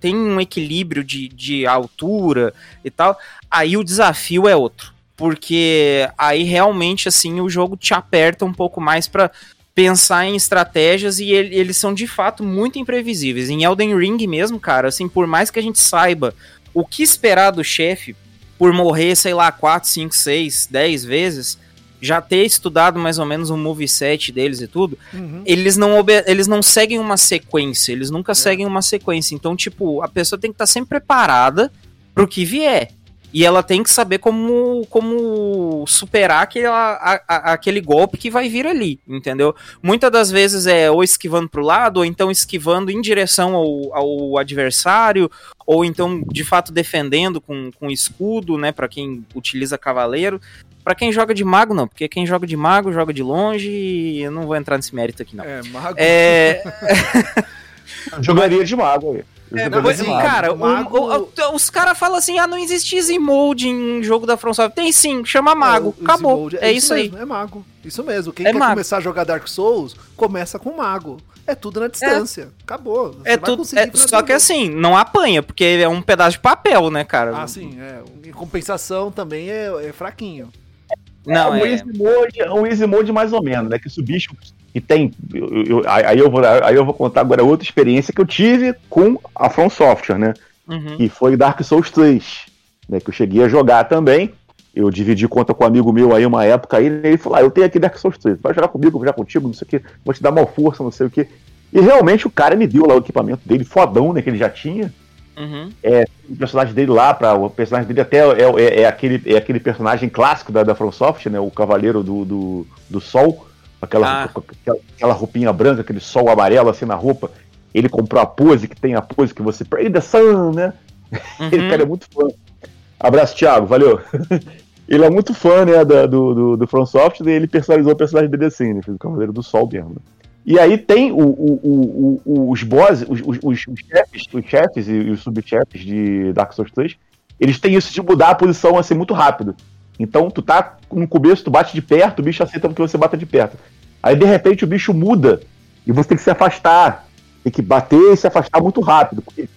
tem um equilíbrio de, de altura e tal, aí o desafio é outro. porque aí realmente assim o jogo te aperta um pouco mais para pensar em estratégias e ele, eles são de fato muito imprevisíveis. Em Elden Ring mesmo, cara, assim, por mais que a gente saiba o que esperar do chefe por morrer, sei lá, 4, 5, 6, 10 vezes, já ter estudado mais ou menos o um moveset deles e tudo, uhum. eles, não eles não seguem uma sequência, eles nunca é. seguem uma sequência. Então, tipo, a pessoa tem que estar tá sempre preparada pro que vier. E ela tem que saber como, como superar aquele, a, a, aquele golpe que vai vir ali, entendeu? Muitas das vezes é ou esquivando pro lado, ou então esquivando em direção ao, ao adversário, ou então de fato defendendo com, com escudo, né? para quem utiliza cavaleiro. Para quem joga de mago, não, porque quem joga de mago joga de longe e eu não vou entrar nesse mérito aqui, não. É, mago. É... Jogaria de mago, é, não, assim, cara, mago... o, o, os caras falam assim: ah, não existe Easy Mode em jogo da From Software. Tem sim, chama Mago. É, Acabou. É, é, isso, mesmo, aí. É Mago. Isso mesmo. Quem é quer mago. começar a jogar Dark Souls, começa com Mago. É tudo na distância. É. Acabou. Você é tudo. É, só que assim, não apanha, porque é um pedaço de papel, né, cara? Ah, sim. É. Em compensação também é, é fraquinho. Não, é, um, Easy mode, um Easy Mode mais ou menos, né? Que se o bicho e tem. Eu, eu, aí, eu vou, aí eu vou contar agora outra experiência que eu tive com a From Software, né? Uhum. Que foi Dark Souls 3, né? Que eu cheguei a jogar também. Eu dividi conta com um amigo meu aí uma época aí, e ele falou: ah, eu tenho aqui Dark Souls 3, vai jogar comigo, vou jogar contigo, não sei o que, vou te dar mal força, não sei o que. E realmente o cara me deu lá o equipamento dele, fodão, né? Que ele já tinha. Uhum. É, o personagem dele lá, pra, o personagem dele até é, é, é, aquele, é aquele personagem clássico da, da From Software, né? O Cavaleiro do, do, do Sol aquela, ah. aquela roupinha branca, aquele sol amarelo assim na roupa. Ele comprou a pose, que tem a pose que você. Pray the sun, né? Uhum. Ele cara é muito fã. Abraço, Thiago, valeu. ele é muito fã, né, da, do, do, do From Software, e ele personalizou o personagem dele assim, né? Fez o Cavaleiro do Sol mesmo. E aí tem o, o, o, os bosses, os, os, os, chefes, os chefes e os subchefes de Dark Souls 3, eles têm isso de mudar a posição assim muito rápido. Então tu tá no começo, tu bate de perto, o bicho aceita porque você bata de perto. Aí de repente o bicho muda e você tem que se afastar. Tem que bater e se afastar muito rápido, porque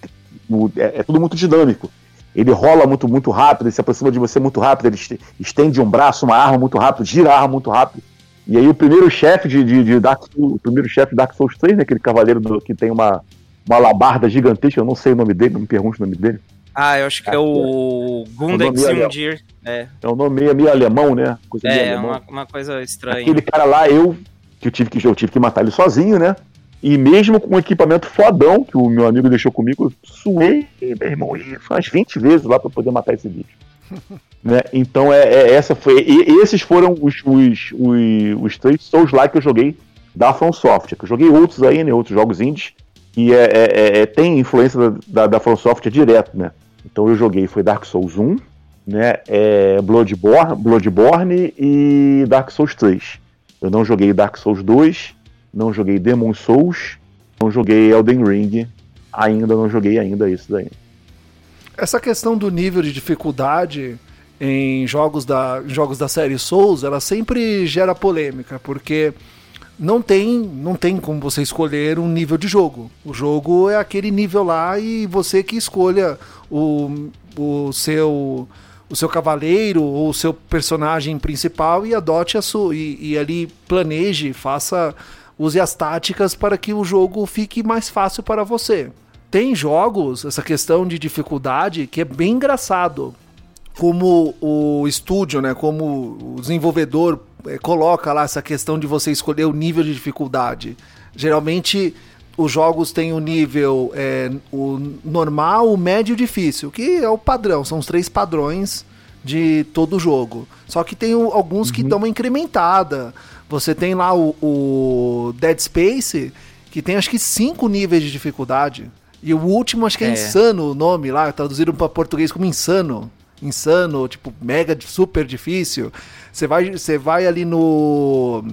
é, é tudo muito dinâmico. Ele rola muito, muito rápido, ele se aproxima de você muito rápido, ele estende um braço, uma arma muito rápido, gira a arma muito rápido. E aí o primeiro chefe de, de, de, Dark Souls, o primeiro chefe de Dark Souls 3, né, aquele cavaleiro do, que tem uma, uma alabarda gigantesca, eu não sei o nome dele, não me pergunte o nome dele. Ah, eu acho que é, é o Gundex Jundir. É. é um nome meio, meio alemão, né? Coisa é, uma, uma coisa estranha. Aquele cara lá, eu que eu tive que eu tive que matar ele sozinho, né? E mesmo com o equipamento fodão que o meu amigo deixou comigo, eu suei, meu irmão, umas 20 vezes lá para poder matar esse bicho. né? Então é, é, essa foi. Esses foram os, os, os, os três Souls lá que eu joguei da From Software. Que eu joguei outros aí, né? Outros jogos indies. Que é, é, é tem influência da, da, da From Software direto, né? Então eu joguei, foi Dark Souls 1, né? É Bloodborne, Bloodborne e Dark Souls 3. Eu não joguei Dark Souls 2, não joguei Demon Souls, não joguei Elden Ring, ainda não joguei ainda isso daí. Essa questão do nível de dificuldade em jogos da, jogos da série Souls, ela sempre gera polêmica, porque não tem, não tem como você escolher um nível de jogo. O jogo é aquele nível lá e você que escolha o, o seu o seu cavaleiro ou o seu personagem principal e adote a sua e, e ali planeje, faça use as táticas para que o jogo fique mais fácil para você. Tem jogos, essa questão de dificuldade, que é bem engraçado. Como o estúdio, né, como o desenvolvedor é, coloca lá essa questão de você escolher o nível de dificuldade. Geralmente os jogos têm o nível é, o normal, o médio e o difícil, que é o padrão, são os três padrões de todo o jogo. Só que tem o, alguns uhum. que dão uma incrementada. Você tem lá o, o, Dead Space, que tem acho que cinco níveis de dificuldade. E o último acho que é, é. Insano o nome lá, traduziram para português como Insano. Insano, tipo, mega super difícil. Você vai, você vai ali no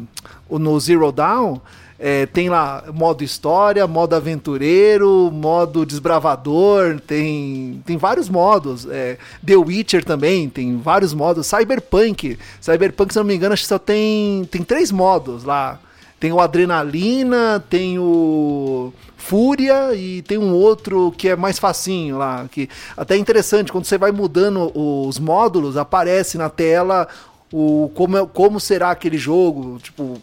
no Zero Down, é, tem lá modo história, modo aventureiro, modo desbravador, tem, tem vários modos. É, The Witcher também tem vários modos. Cyberpunk. Cyberpunk, se não me engano, acho que só tem, tem três modos lá. Tem o Adrenalina, tem o Fúria e tem um outro que é mais facinho lá. Que até é interessante, quando você vai mudando os módulos, aparece na tela o como, é, como será aquele jogo. Tipo,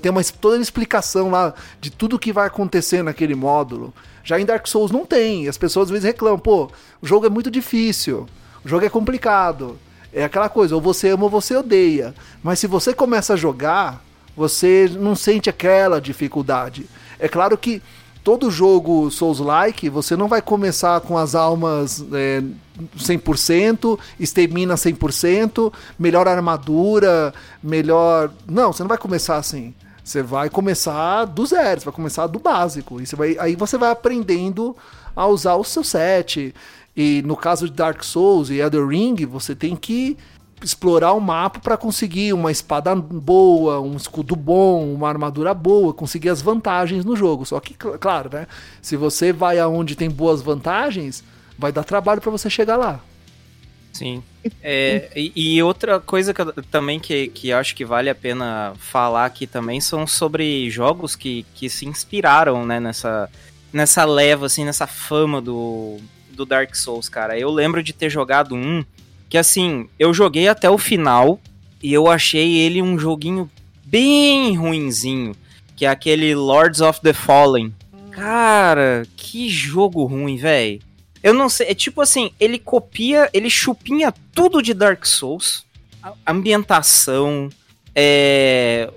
tem uma, toda uma explicação lá de tudo que vai acontecer naquele módulo. Já em Dark Souls não tem. As pessoas às vezes reclamam, pô, o jogo é muito difícil, o jogo é complicado. É aquela coisa, ou você ama ou você odeia. Mas se você começa a jogar, você não sente aquela dificuldade. É claro que todo jogo Souls-like, você não vai começar com as almas é, 100%, estamina 100%, melhor armadura, melhor... Não, você não vai começar assim. Você vai começar do zero, você vai começar do básico. E você vai, aí você vai aprendendo a usar o seu set. E no caso de Dark Souls e Elder Ring, você tem que explorar o mapa para conseguir uma espada boa, um escudo bom, uma armadura boa, conseguir as vantagens no jogo. Só que, claro, né? Se você vai aonde tem boas vantagens, vai dar trabalho para você chegar lá. Sim. É, e, e, outra coisa que eu, também que, que acho que vale a pena falar aqui também são sobre jogos que, que se inspiraram né, nessa, nessa leva, assim, nessa fama do, do Dark Souls, cara. Eu lembro de ter jogado um que, assim, eu joguei até o final e eu achei ele um joguinho bem ruinzinho, que é aquele Lords of the Fallen. Cara, que jogo ruim, velho. Eu não sei, é tipo assim, ele copia, ele chupinha tudo de Dark Souls, a ambientação, é,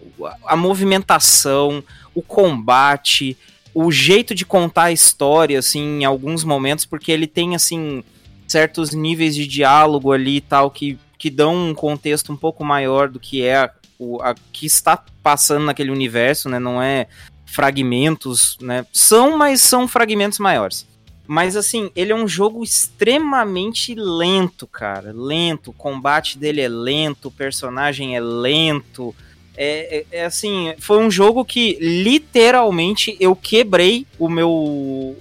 a movimentação, o combate, o jeito de contar a história, assim, em alguns momentos, porque ele tem, assim, certos níveis de diálogo ali e tal que, que dão um contexto um pouco maior do que é a, o a, que está passando naquele universo, né? Não é fragmentos, né? São, mas são fragmentos maiores. Mas assim, ele é um jogo extremamente lento, cara. Lento, o combate dele é lento, o personagem é lento. É, é, é, assim, foi um jogo que literalmente eu quebrei o meu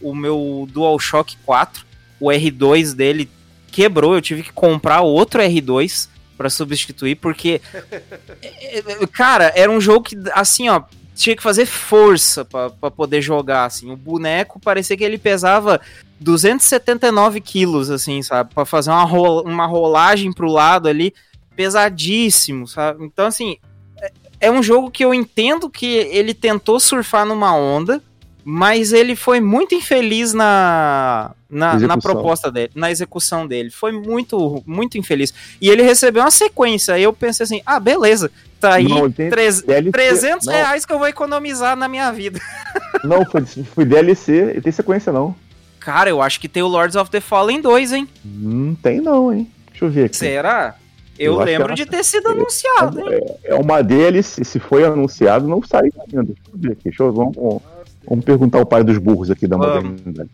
o meu DualShock 4, o R2 dele quebrou, eu tive que comprar outro R2 para substituir porque é, é, cara, era um jogo que assim, ó, tinha que fazer força para poder jogar, assim. O boneco parecia que ele pesava 279 quilos, assim, sabe? Para fazer uma, rola, uma rolagem pro lado ali, pesadíssimo, sabe? Então, assim, é, é um jogo que eu entendo que ele tentou surfar numa onda, mas ele foi muito infeliz na, na, na, proposta dele, na execução dele. Foi muito, muito infeliz. E ele recebeu uma sequência. Aí eu pensei assim: ah, beleza, tá aí não, DLC, 300 não. reais que eu vou economizar na minha vida. Não, foi, foi DLC, e tem sequência não. Cara, eu acho que tem o Lords of the Fallen 2, hein? Não tem não, hein? Deixa eu ver aqui. Será? Eu, eu lembro de ter sido é, anunciado, é, hein? É, uma DLC, se foi anunciado, não saiu ainda. Deixa eu ver aqui, deixa eu, vamos, vamos perguntar ao pai dos burros aqui da modernidade.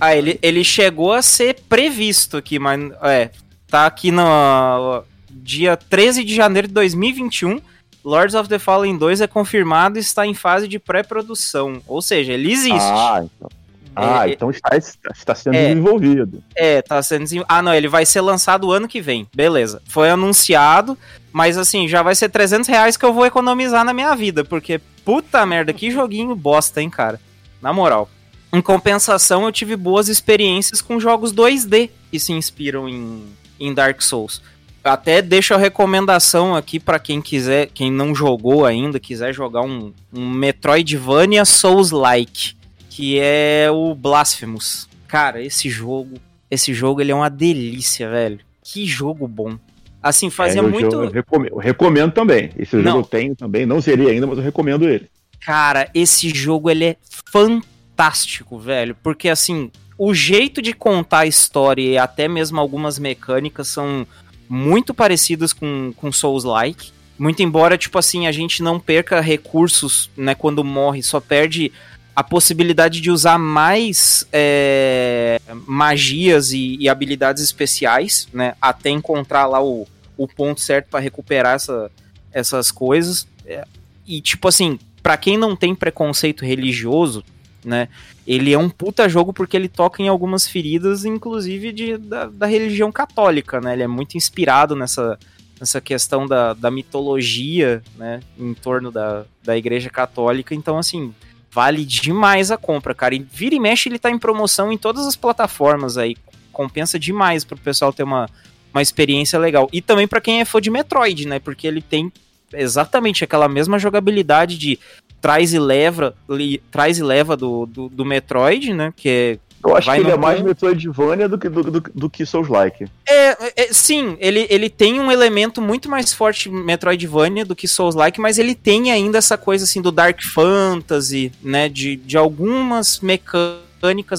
ah, ele, ele chegou a ser previsto aqui, mas é, tá aqui no dia 13 de janeiro de 2021. Lords of the Fallen 2 é confirmado e está em fase de pré-produção. Ou seja, ele existe. Ah, então. Ah, é, então está, está sendo é, desenvolvido. É, está sendo desenvolvido. Ah, não, ele vai ser lançado ano que vem. Beleza. Foi anunciado, mas assim, já vai ser 300 reais que eu vou economizar na minha vida, porque puta merda, que joguinho bosta, hein, cara. Na moral. Em compensação, eu tive boas experiências com jogos 2D que se inspiram em, em Dark Souls. Até deixo a recomendação aqui para quem quiser, quem não jogou ainda, quiser jogar um, um Metroidvania Souls-like que é o Blasphemous. Cara, esse jogo, esse jogo ele é uma delícia, velho. Que jogo bom. Assim, fazia é, eu, muito. Eu recomendo, eu recomendo, também. Esse não. jogo eu tenho também, não seria ainda, mas eu recomendo ele. Cara, esse jogo ele é fantástico, velho, porque assim, o jeito de contar a história e até mesmo algumas mecânicas são muito parecidas com, com Souls-like. Muito embora, tipo assim, a gente não perca recursos, né, quando morre, só perde a possibilidade de usar mais é, magias e, e, habilidades especiais, né? Até encontrar lá o, o ponto certo para recuperar essa, essas coisas. É, e tipo assim, para quem não tem preconceito religioso, né? Ele é um puta jogo porque ele toca em algumas feridas, inclusive de, da, da religião católica, né? Ele é muito inspirado nessa, nessa questão da, da mitologia, né, em torno da, da Igreja Católica. Então, assim, vale demais a compra, cara. E vira e mexe, ele tá em promoção em todas as plataformas aí. Compensa demais pro pessoal ter uma, uma experiência legal. E também para quem é fã de Metroid, né? Porque ele tem exatamente aquela mesma jogabilidade de traz e leva, li, traz e leva do, do, do Metroid, né? Que é eu acho que ele é mais Metroidvania do que, do, do, do que Souls-like. É, é, sim, ele, ele tem um elemento muito mais forte Metroidvania do que Souls-like, mas ele tem ainda essa coisa assim do Dark Fantasy, né? De, de algumas mecânicas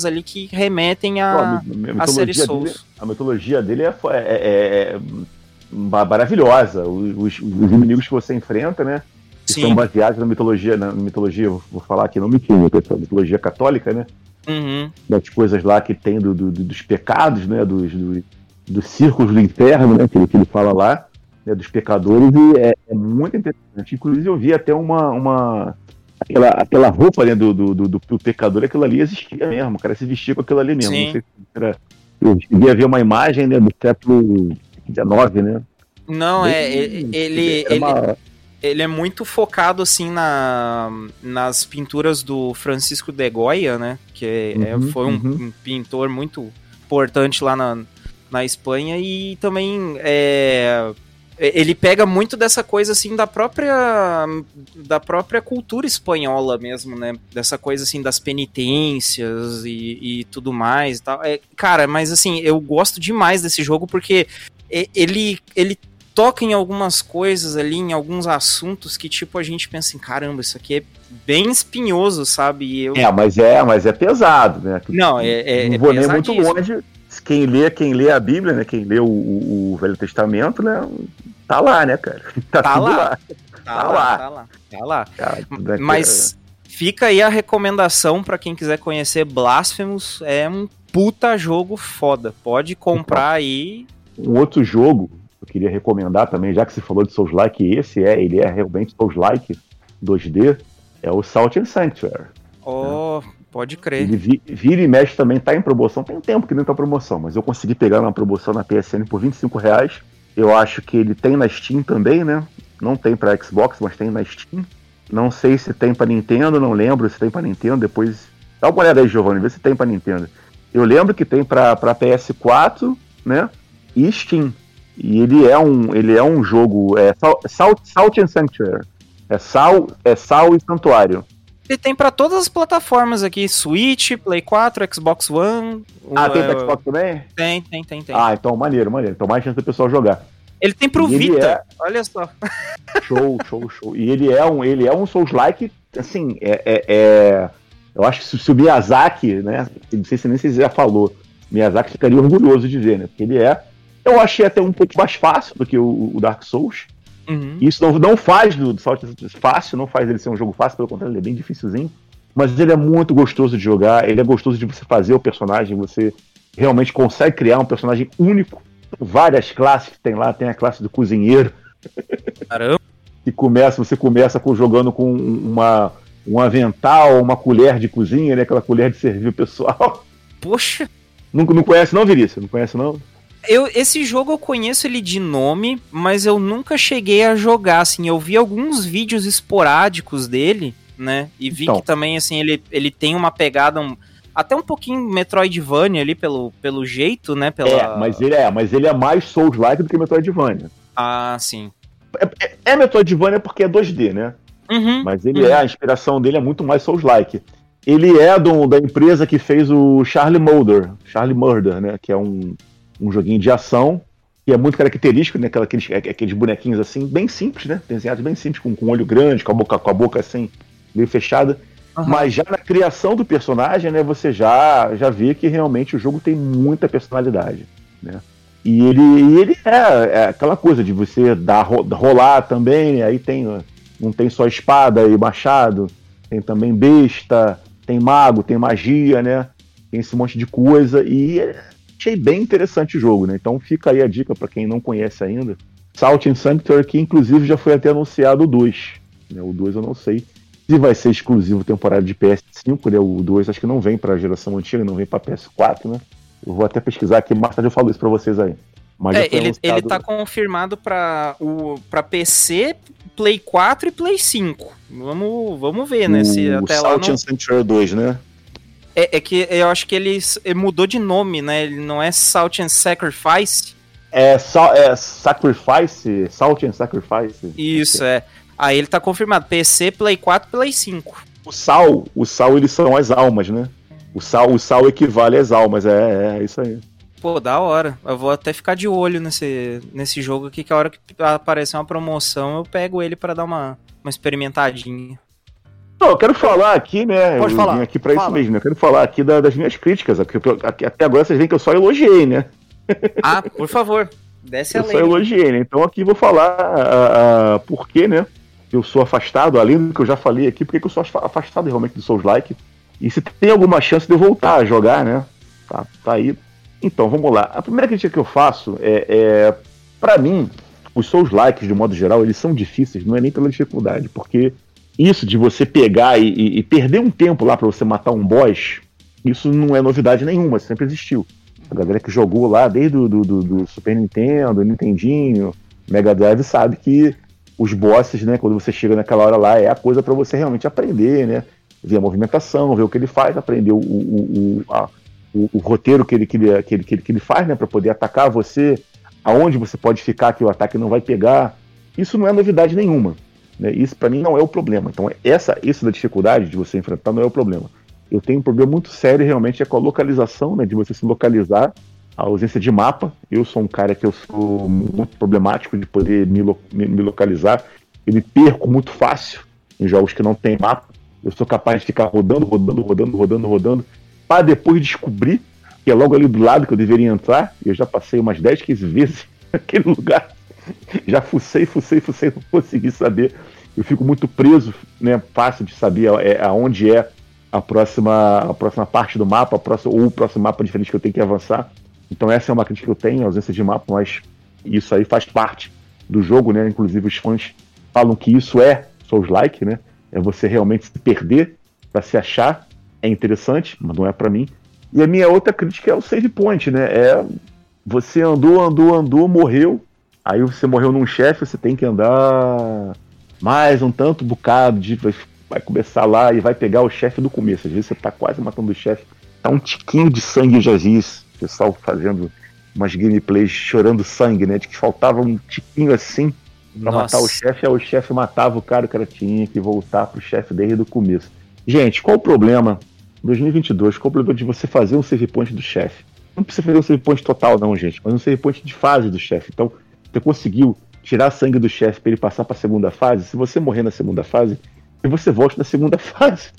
ali que remetem a, a, a série Souls. Dele, a mitologia dele é, é, é, é maravilhosa. Os, os, inimigos que você enfrenta, né? Que Sim. são baseados na mitologia, na mitologia, vou falar aqui, não me pessoal, mitologia católica, né? Uhum. Das coisas lá que tem do, do, dos pecados, né? Dos, do, dos círculos do inferno, né? Que ele, que ele fala lá, né? dos pecadores, e é, é, muito interessante. Inclusive, eu vi até uma. uma aquela, aquela roupa né, do, do, do, do pecador, aquilo ali existia mesmo, o cara se vestia com aquilo ali mesmo. Sim. Não sei se era, eu cheguei a ver uma imagem né, do século XIX, né? Não, é. Ele. ele, ele... Uma ele é muito focado assim na, nas pinturas do Francisco de Goya, né? Que é, uhum, foi um, uhum. um, pintor muito importante lá na, na Espanha e também é, ele pega muito dessa coisa assim da própria da própria cultura espanhola mesmo, né? Dessa coisa assim das penitências e, e tudo mais e tal. É, cara, mas assim, eu gosto demais desse jogo porque ele ele toca em algumas coisas ali, em alguns assuntos que, tipo, a gente pensa em, caramba, isso aqui é bem espinhoso, sabe? Eu... É, mas é, mas é pesado, né? Não, é, é Não vou nem muito longe. Quem lê, quem lê a Bíblia, né? Quem lê o, o Velho Testamento, né? Tá lá, né, cara? Tá, tá lá. lá. Tá, tá, lá, tá lá. Tá lá. Cara, mas fica aí a recomendação para quem quiser conhecer Blasphemous. É um puta jogo foda. Pode comprar então, aí. Um outro jogo eu queria recomendar também, já que você falou de Souls-like, esse é, ele é realmente Souls-like 2D, é o Salt and Sanctuary. Oh, né? Pode crer. Ele vi, vira e mexe também, tá em promoção, tem tempo que não tá promoção, mas eu consegui pegar uma promoção na PSN por 25 reais. Eu acho que ele tem na Steam também, né? Não tem para Xbox, mas tem na Steam. Não sei se tem para Nintendo, não lembro se tem para Nintendo. Depois dá uma olhada aí, Giovanni, vê se tem para Nintendo. Eu lembro que tem para PS4, né? E Steam. E ele é um, ele é um jogo. É Salt, Salt and Sanctuary. É sal, é sal e santuário. Ele tem para todas as plataformas aqui: Switch, Play 4, Xbox One. Ah, o, tem pra Xbox também? Tem, tem, tem, tem. Ah, então maneiro, maneiro. Então mais chance do pessoal jogar. Ele tem pro e Vita, é... olha só. Show, show, show. E ele é um, ele é um Souls-like, assim, é, é, é, Eu acho que se o Miyazaki, né? Não sei se nem se já falou. Miyazaki ficaria orgulhoso de ver, né? Porque ele é eu achei até um pouco mais fácil do que o, o Dark Souls. Uhum. Isso não, não faz do, Salt fácil, não faz ele ser um jogo fácil, pelo contrário, ele é bem dificilzinho. Mas ele é muito gostoso de jogar, ele é gostoso de você fazer o personagem, você realmente consegue criar um personagem único. Várias classes que tem lá, tem a classe do cozinheiro. Caramba! e começa, você começa com, jogando com uma, um avental, uma colher de cozinha, né? Aquela colher de servir o pessoal. Poxa! Não, não conhece não, Vinícius? Não conhece não? Eu, esse jogo eu conheço ele de nome, mas eu nunca cheguei a jogar, assim, eu vi alguns vídeos esporádicos dele, né, e vi então. que também, assim, ele, ele tem uma pegada um, até um pouquinho Metroidvania ali, pelo, pelo jeito, né, pela... É, mas ele é, mas ele é mais Souls-like do que Metroidvania. Ah, sim. É, é, é Metroidvania porque é 2D, né? Uhum, mas ele uhum. é, a inspiração dele é muito mais Souls-like. Ele é do, da empresa que fez o Charlie Mulder, Charlie Murder, né, que é um um joguinho de ação, que é muito característico, né? Aqueles, aqueles bonequinhos assim, bem simples, né? Desenhados bem simples, com, com olho grande, com a boca, com a boca assim, meio fechada. Uhum. Mas já na criação do personagem, né, você já, já vê que realmente o jogo tem muita personalidade, né? E ele, e ele é, é, aquela coisa de você dar rolar também, né? aí tem não tem só espada e machado, tem também besta, tem mago, tem magia, né? Tem esse monte de coisa e achei bem interessante o jogo, né? Então fica aí a dica para quem não conhece ainda. Salt and Sanctuary, que inclusive já foi até anunciado o 2. Né? O 2 eu não sei se vai ser exclusivo temporada de PS5, né? O 2 acho que não vem para a geração antiga, não vem para PS4, né? Eu vou até pesquisar aqui, mais tarde eu falo isso para vocês aí. Mas é, ele, ele tá confirmado para o para PC, Play 4 e Play 5. Vamos, vamos ver, né? O, se até o lá. Salt não... Sanctuary 2, né? É, é, que eu acho que ele, mudou de nome, né? Ele não é Salt and Sacrifice. É, é Sacrifice, Salt and Sacrifice. Isso, é. Aí ele tá confirmado, PC, Play 4, Play 5. O sal, o sal eles são as almas, né? O sal, o sal equivale às almas, é, é, é isso aí. Pô, da hora. Eu vou até ficar de olho nesse, nesse jogo aqui, que a hora que aparecer uma promoção, eu pego ele para dar uma, uma experimentadinha. Não, eu quero falar aqui, né? Pode eu falar. Vim aqui pra Fala. isso mesmo. Né? Eu quero falar aqui da, das minhas críticas. Até agora vocês veem que eu só elogiei, né? Ah, por favor. Desce a eu lei. Eu só elogiei, né? Então aqui vou falar a, a, por que, né? Eu sou afastado, além do que eu já falei aqui, porque eu sou afastado realmente do Souls-like. E se tem alguma chance de eu voltar a jogar, né? Tá, tá aí. Então, vamos lá. A primeira crítica que eu faço é, é para mim, os Souls-likes, de modo geral, eles são difíceis, não é nem pela dificuldade, porque isso de você pegar e, e, perder um tempo lá para você matar um boss, isso não é novidade nenhuma, sempre existiu. A galera que jogou lá desde o do, do, do Super Nintendo, Nintendinho, Mega Drive sabe que os bosses, né, quando você chega naquela hora lá, é a coisa para você realmente aprender, né? Ver a movimentação, ver o que ele faz, aprender o, o, o, a, o, o roteiro que ele, que, ele, que, ele, que, ele, que ele faz, né, para poder atacar você, aonde você pode ficar que o ataque não vai pegar. Isso não é novidade nenhuma. Né? Isso para mim não é o problema. Então essa, isso da dificuldade de você enfrentar não é o problema. Eu tenho um problema muito sério realmente é com a localização, né, de você se localizar, a ausência de mapa. Eu sou um cara que eu sou muito problemático de poder me, me, me localizar. Eu me perco muito fácil em jogos que não tem mapa. Eu sou capaz de ficar rodando, rodando, rodando, rodando, rodando, para depois descobrir que é logo ali do lado que eu deveria entrar. Eu já passei umas 10, 15 vezes naquele lugar já fucei, fucei, fucei, não consegui saber. Eu fico muito preso, né? Fácil de saber é, aonde é a próxima, a próxima parte do mapa, próxima, ou o próximo mapa diferente que eu tenho que avançar. Então essa é uma crítica que eu tenho, ausência de mapa, mas isso aí faz parte do jogo, né? Inclusive os fãs falam que isso é Souls-like, né? É você realmente se perder para se achar. É interessante, mas não é para mim. E a minha outra crítica é o save point, né? É você andou, andou, andou, morreu, Aí você morreu num chefe, você tem que andar mais um tanto bocado de vai começar lá e vai pegar o chefe do começo. Às vezes você tá quase matando o chefe, tá um tiquinho de sangue já vi o pessoal fazendo umas gameplays chorando sangue, né? De que faltava um tiquinho assim pra Nossa. matar o chefe, aí o chefe matava o cara, o cara tinha que voltar pro chefe desde o começo. Gente, qual o problema? 2022, qual o problema de você fazer um save point do chefe? Não precisa fazer um save point total, não, gente, mas um save point de fase do chefe. Então, você conseguiu tirar sangue do chefe para ele passar para a segunda fase, se você morrer na segunda fase, que você volte na segunda fase.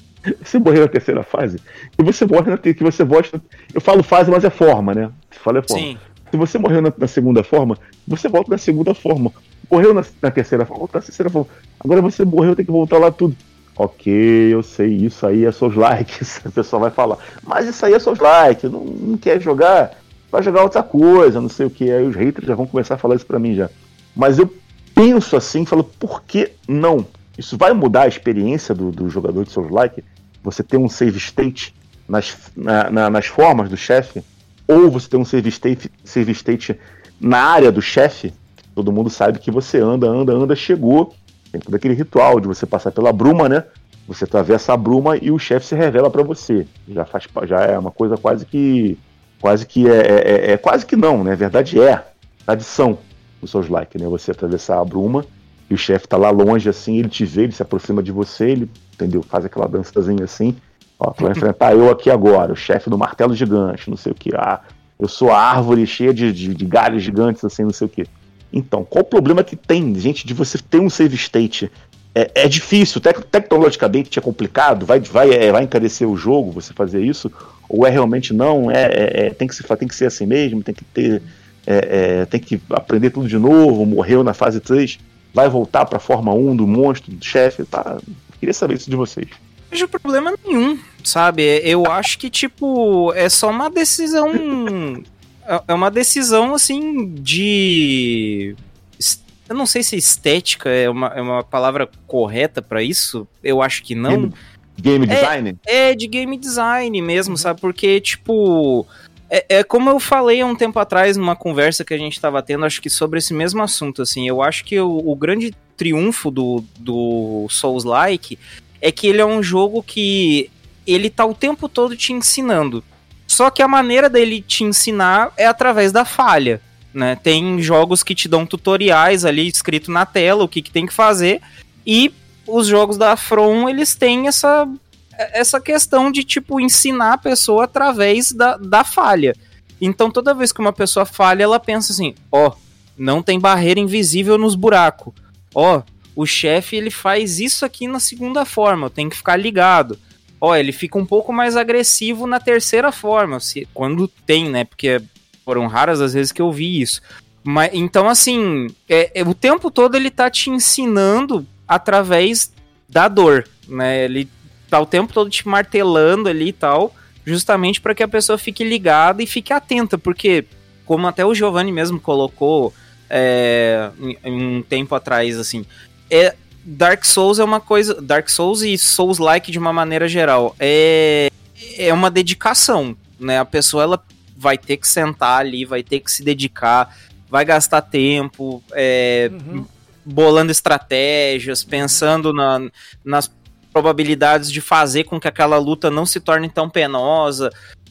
Você morrer na terceira fase, que você volte na que você volte. Na... Eu falo fase, mas é forma, né? Você fala é forma. Sim. Se você morreu na, na, segunda forma, você volta na segunda forma. Morreu na, na terceira forma, volta na terceira forma. Agora você morreu, tem que voltar lá tudo. Ok, eu sei, isso aí é seus likes. A pessoa vai falar, mas isso aí é seus likes, não, não quer jogar vai jogar outra coisa, não sei o que. Aí os haters já vão começar a falar isso para mim já. Mas eu penso assim, falo, por que não? Isso vai mudar a experiência do, do jogador de Souls Like? Você ter um save state nas, na, na, nas formas do chefe, ou você ter um save state, save state na área do chefe, todo mundo sabe que você anda, anda, anda, chegou. Tem todo aquele ritual de você passar pela bruma, né? Você atravessa a bruma e o chefe se revela para você. Já faz já é uma coisa quase que quase que é, é, é, é, quase que não, né? A verdade é tradição dos seus likes, né? Você atravessar a bruma e o chefe tá lá longe assim, ele te vê, ele se aproxima de você, ele, entendeu? Faz aquela dançazinha assim. Ó, tu vai enfrentar eu aqui agora, o chefe do martelo gigante, não sei o que. Ah, eu sou a árvore cheia de, de, de galhos gigantes, assim, não sei o que. Então, qual o problema que tem, gente, de você ter um save state? É, é difícil, tec tecnologicamente é complicado, vai, vai, é, vai encarecer o jogo você fazer isso, ou é realmente não, é, é, é tem, que se, tem que ser assim mesmo, tem que ter. É, é, tem que aprender tudo de novo, morreu na fase 3, vai voltar pra forma 1 do monstro, do chefe, tá? Queria saber isso de vocês. Não vejo problema nenhum, sabe? Eu acho que, tipo, é só uma decisão. é uma decisão, assim, de. Eu não sei se estética é uma, é uma palavra correta para isso. Eu acho que não. Game design? É, é de game design mesmo, uhum. sabe? Porque, tipo, É, é, como eu falei há um tempo atrás, numa conversa que a gente estava tendo, acho que sobre esse mesmo assunto, assim, eu acho que o, o grande triunfo do, do Souls-like é que ele é um jogo que ele tá o tempo todo te ensinando. Só que a maneira dele te ensinar é através da falha. Né? Tem jogos que te dão tutoriais ali escrito na tela, o que, que tem que fazer, e os jogos da From, eles têm essa, essa questão de, tipo, ensinar a pessoa através da, da falha. Então, toda vez que uma pessoa falha, ela pensa assim, ó, oh, não tem barreira invisível nos buracos. Ó, oh, o chefe, ele faz isso aqui na segunda forma, tenho que ficar ligado ó, ele fica um pouco mais agressivo na terceira forma, se, quando tem, né? Porque foram raras as vezes que eu vi isso. Mas, então, assim, é, é, o tempo todo ele tá te ensinando através da dor, né? Ele tá o tempo todo te martelando ali e tal, justamente para que a pessoa fique ligada e fique atenta, porque, como até o Giovanni mesmo colocou é, um tempo atrás, assim, é, Dark Souls é uma coisa. Dark Souls e Souls-like de uma maneira geral. É, é uma dedicação, né? A pessoa ela vai ter que sentar ali, vai ter que se dedicar, vai gastar tempo, é, uhum. bolando estratégias, pensando na, nas probabilidades de fazer com que aquela luta não se torne tão penosa.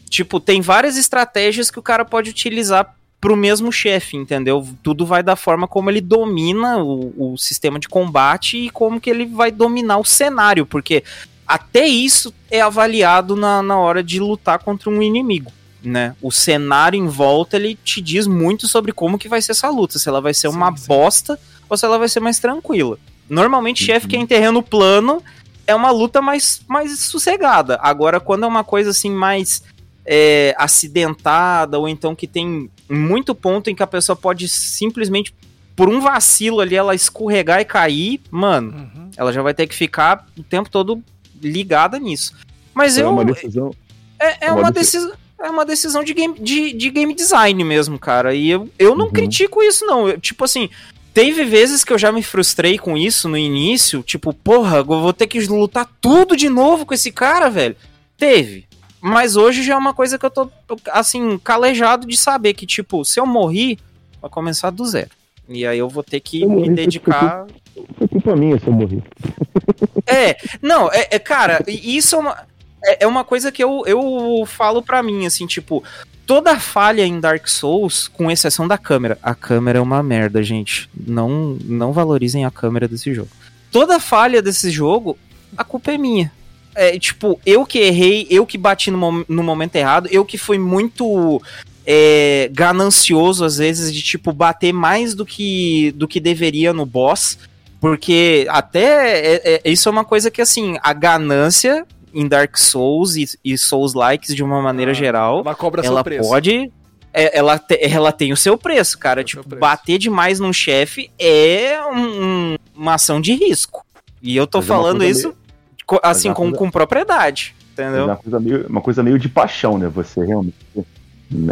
Tipo, tem várias estratégias que o cara pode utilizar pro mesmo chefe, entendeu? Tudo vai da forma como ele domina o, o sistema de combate e como que ele vai dominar o cenário, porque até isso é avaliado na, na hora de lutar contra um inimigo. Né? O cenário em volta ele te diz muito sobre como que vai ser essa luta, se ela vai ser sim, uma sim. bosta ou se ela vai ser mais tranquila. Normalmente, uhum. chefe que é em terreno plano é uma luta mais, mais sossegada. Agora, quando é uma coisa assim mais é, acidentada ou então que tem muito ponto em que a pessoa pode simplesmente por um vacilo ali ela escorregar e cair, mano, uhum. ela já vai ter que ficar o tempo todo ligada nisso. Mas é eu uma decisão é, é uma, uma decisão é uma decisão de game, de, de game design mesmo, cara. E eu, eu não uhum. critico isso, não. Eu, tipo assim, teve vezes que eu já me frustrei com isso no início. Tipo, porra, eu vou ter que lutar tudo de novo com esse cara, velho. Teve. Mas hoje já é uma coisa que eu tô, assim, calejado de saber que, tipo, se eu morrer, vai começar do zero. E aí eu vou ter que eu me dedicar. Foi culpa minha se eu morrer. É, não, é, é cara, isso é uma, é, é uma coisa que eu, eu falo pra mim, assim, tipo, toda falha em Dark Souls, com exceção da câmera. A câmera é uma merda, gente. Não, não valorizem a câmera desse jogo. Toda falha desse jogo, a culpa é minha é, tipo, eu que errei, eu que bati no, no momento errado, eu que fui muito é, ganancioso, às vezes, de, tipo, bater mais do que, do que deveria no boss. Porque até é, é, isso é uma coisa que, assim, a ganância em Dark Souls e, e Souls-likes, de uma maneira ah, geral, ela, cobra ela pode é, ela, te, ela tem o seu preço, cara. Tem tipo, preço. bater demais num chefe é um, uma ação de risco. E eu tô Mas falando é isso assim, com, coisa, com propriedade, entendeu? Uma coisa, meio, uma coisa meio de paixão, né? Você realmente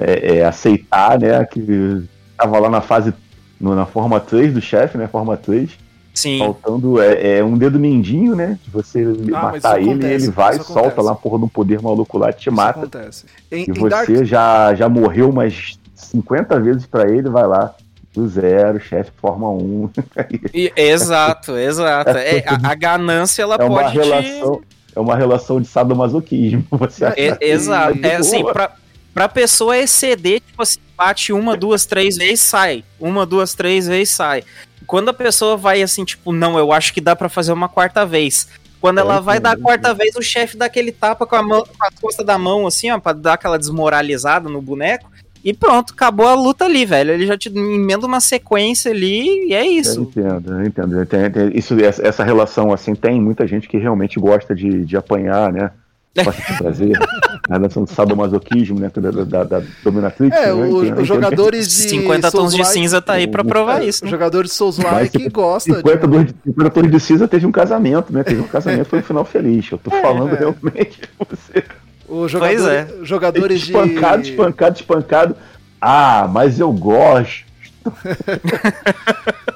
é, é aceitar, né, que tava lá na fase, no, na forma 3 do chefe, né, forma 3, Sim. Faltando é, é, um dedo mindinho, né? De você ah, matar ele, acontece, ele vai, solta lá, porra, no poder maluco lá, te isso mata. Acontece. Em, e você Dark... já, já morreu umas 50 vezes para ele, vai lá, do zero, chefe forma 1. e, exato, exato. É, a, a, ganância ela é pode. Relação, te... É uma relação de sadomasoquismo. Você é, exato. É assim, pra, pra pessoa exceder, tipo assim, bate uma, duas, três vezes, sai. Uma, duas, três vezes, sai. Quando a pessoa vai assim, tipo, não, eu acho que dá para fazer uma quarta vez. Quando ela vai dar a quarta vez, o chefe dá aquele tapa com a mão, com a costa da mão, assim, ó, pra dar aquela desmoralizada no boneco. E pronto, acabou a luta ali, velho. Ele já te emenda uma sequência ali e é isso. Eu entendo, eu entendo. Eu entendo. Isso, essa relação, assim, tem muita gente que realmente gosta de, de apanhar, né? De prazer. a relação do sadomasoquismo, né? Da, da, da dominatrix. É, os jogadores de. 50 tons de cinza tá aí pra provar é, isso. Né? Os jogadores de Souls-like gostam. 50, de... 50 tons de cinza teve um casamento, né? Teve um casamento, foi um final feliz. Eu tô é, falando é. realmente. Você... O jogador, pois é. Jogadores espancado, de. Espancado, espancado, espancado. Ah, mas eu gosto.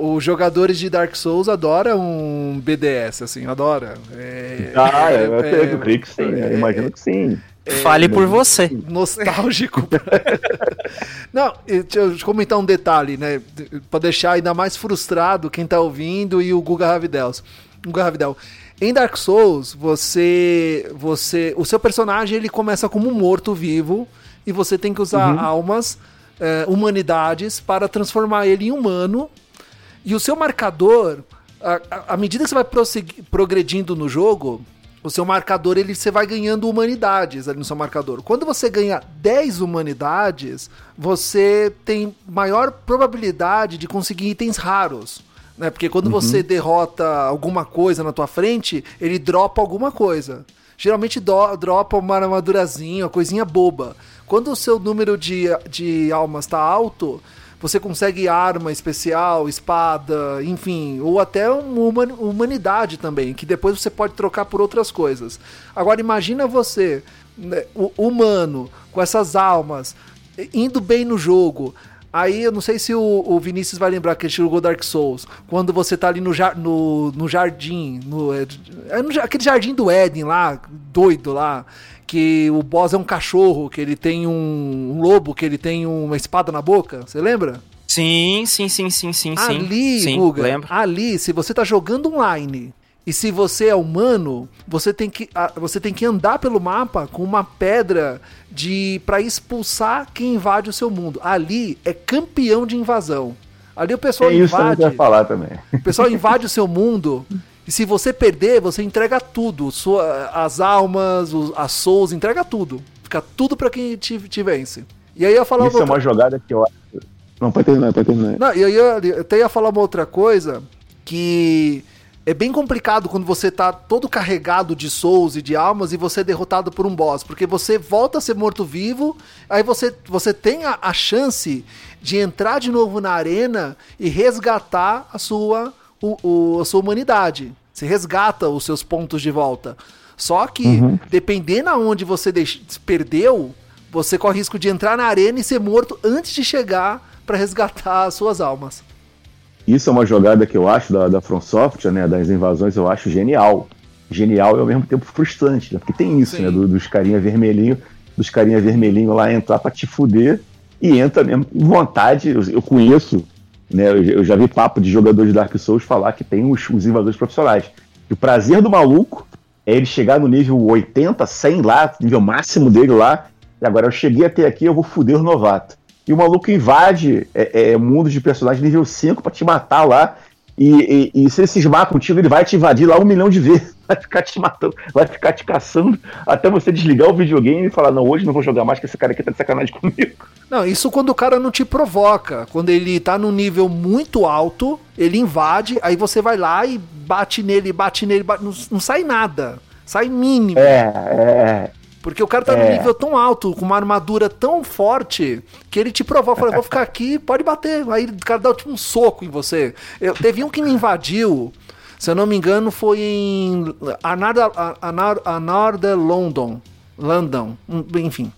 Os jogadores de Dark Souls adoram um BDS, assim, adora. É, ah, é, é, eu, creio que sim, é, imagino que sim. Fale por você. nostálgico. Não, deixa eu comentar um detalhe, né? Pra deixar ainda mais frustrado quem tá ouvindo e o Guga Ravidels. Guga Ravidel. Em Dark Souls, você, você, o seu personagem ele começa como um morto vivo e você tem que usar almas, eh, humanidades para transformar ele em humano. E o seu marcador, à- medida que você vai progredindo no jogo, o seu marcador ele você vai ganhando humanidades ali no seu marcador. Quando você ganha 10 humanidades, você tem maior probabilidade de conseguir itens raros. Né? Porque quando você derrota alguma coisa na tua frente, ele dropa alguma coisa. Geralmente do- dropa uma armadurazinha, uma coisinha boba. Quando o seu número de, de almas está alto, você consegue arma especial, espada, enfim, ou até uma human- humanidade também, que depois você pode trocar por outras coisas. Agora imagina você, né, humano, com essas almas, indo bem no jogo. Aí eu não sei se o, o Vinícius vai lembrar que ele jogou Dark Souls. Quando você tá ali no, no, no jardim, no, é, é no aquele jardim do Éden lá, doido lá, que o boss é um cachorro, que ele tem um, um lobo, que ele tem uma espada na boca. Você lembra? Sim, sim, sim, sim, sim, sim. Ali, sim, Guga, ali, se você tá jogando online e se você é humano, você tem que, ah, você tem que andar pelo mapa com uma pedra de para expulsar quem invade o seu mundo. Ali é campeão de invasão. Ali o pessoal É isso invade, ia falar também. o pessoal invade o seu mundo. E se você perder, você entrega tudo. Sua, as almas, os, as souls, entrega tudo. Fica tudo pra quem te, te vence. E aí eu ia falar Isso é outra- uma jogada que eu acho. Não, pode terminar, pode terminar. não, e aí eu, eu até ia falar uma outra coisa que é bem complicado quando você tá todo carregado de souls e de almas e você é derrotado por um boss, porque você volta a ser morto-vivo, aí você, você tem a, a chance de entrar de novo na arena e resgatar a sua, o, o- a sua humanidade. Você resgata os seus pontos de volta. Só que, dependendo aonde você perdeu, você corre risco de entrar na arena e ser morto antes de chegar pra resgatar as suas almas. Isso é uma jogada que eu acho da, da From Software, né? Das invasões, eu acho genial. Genial e ao mesmo tempo frustrante, né? Porque tem isso, Sim. né? do- dos carinha vermelhinho, dos carinha vermelhinho lá entrar pra te fuder e entra mesmo com vontade. Eu, eu conheço, né? Eu, eu já vi papo de jogadores de Dark Souls falar que tem os, os invasores profissionais. E o prazer do maluco é ele chegar no nível 80, 100 lá, nível máximo dele lá. E agora eu cheguei até aqui, eu vou fuder o novato. E o maluco invade é, é, mundo de personagem nível 5 pra te matar lá. E, e- e se ele cismar contigo, ele vai te invadir lá um milhão de vezes. Vai ficar te matando, vai ficar te caçando até você desligar o videogame e falar: Não, hoje não vou jogar mais, que esse cara aqui tá de sacanagem comigo. Não, isso quando o cara não te provoca. Quando ele tá num nível muito alto, ele invade, aí você vai lá e bate nele, bate nele, bate- não, não sai nada. Sai mínimo. É, é. Porque o cara tá num É. nível tão alto, com uma armadura tão forte, que ele te provoca. Fala, vou ficar aqui, pode bater. Aí o cara dá tipo um soco em você. Eu, teve um que me invadiu, se eu não me engano, foi em Another, Another, Another London. London, enfim.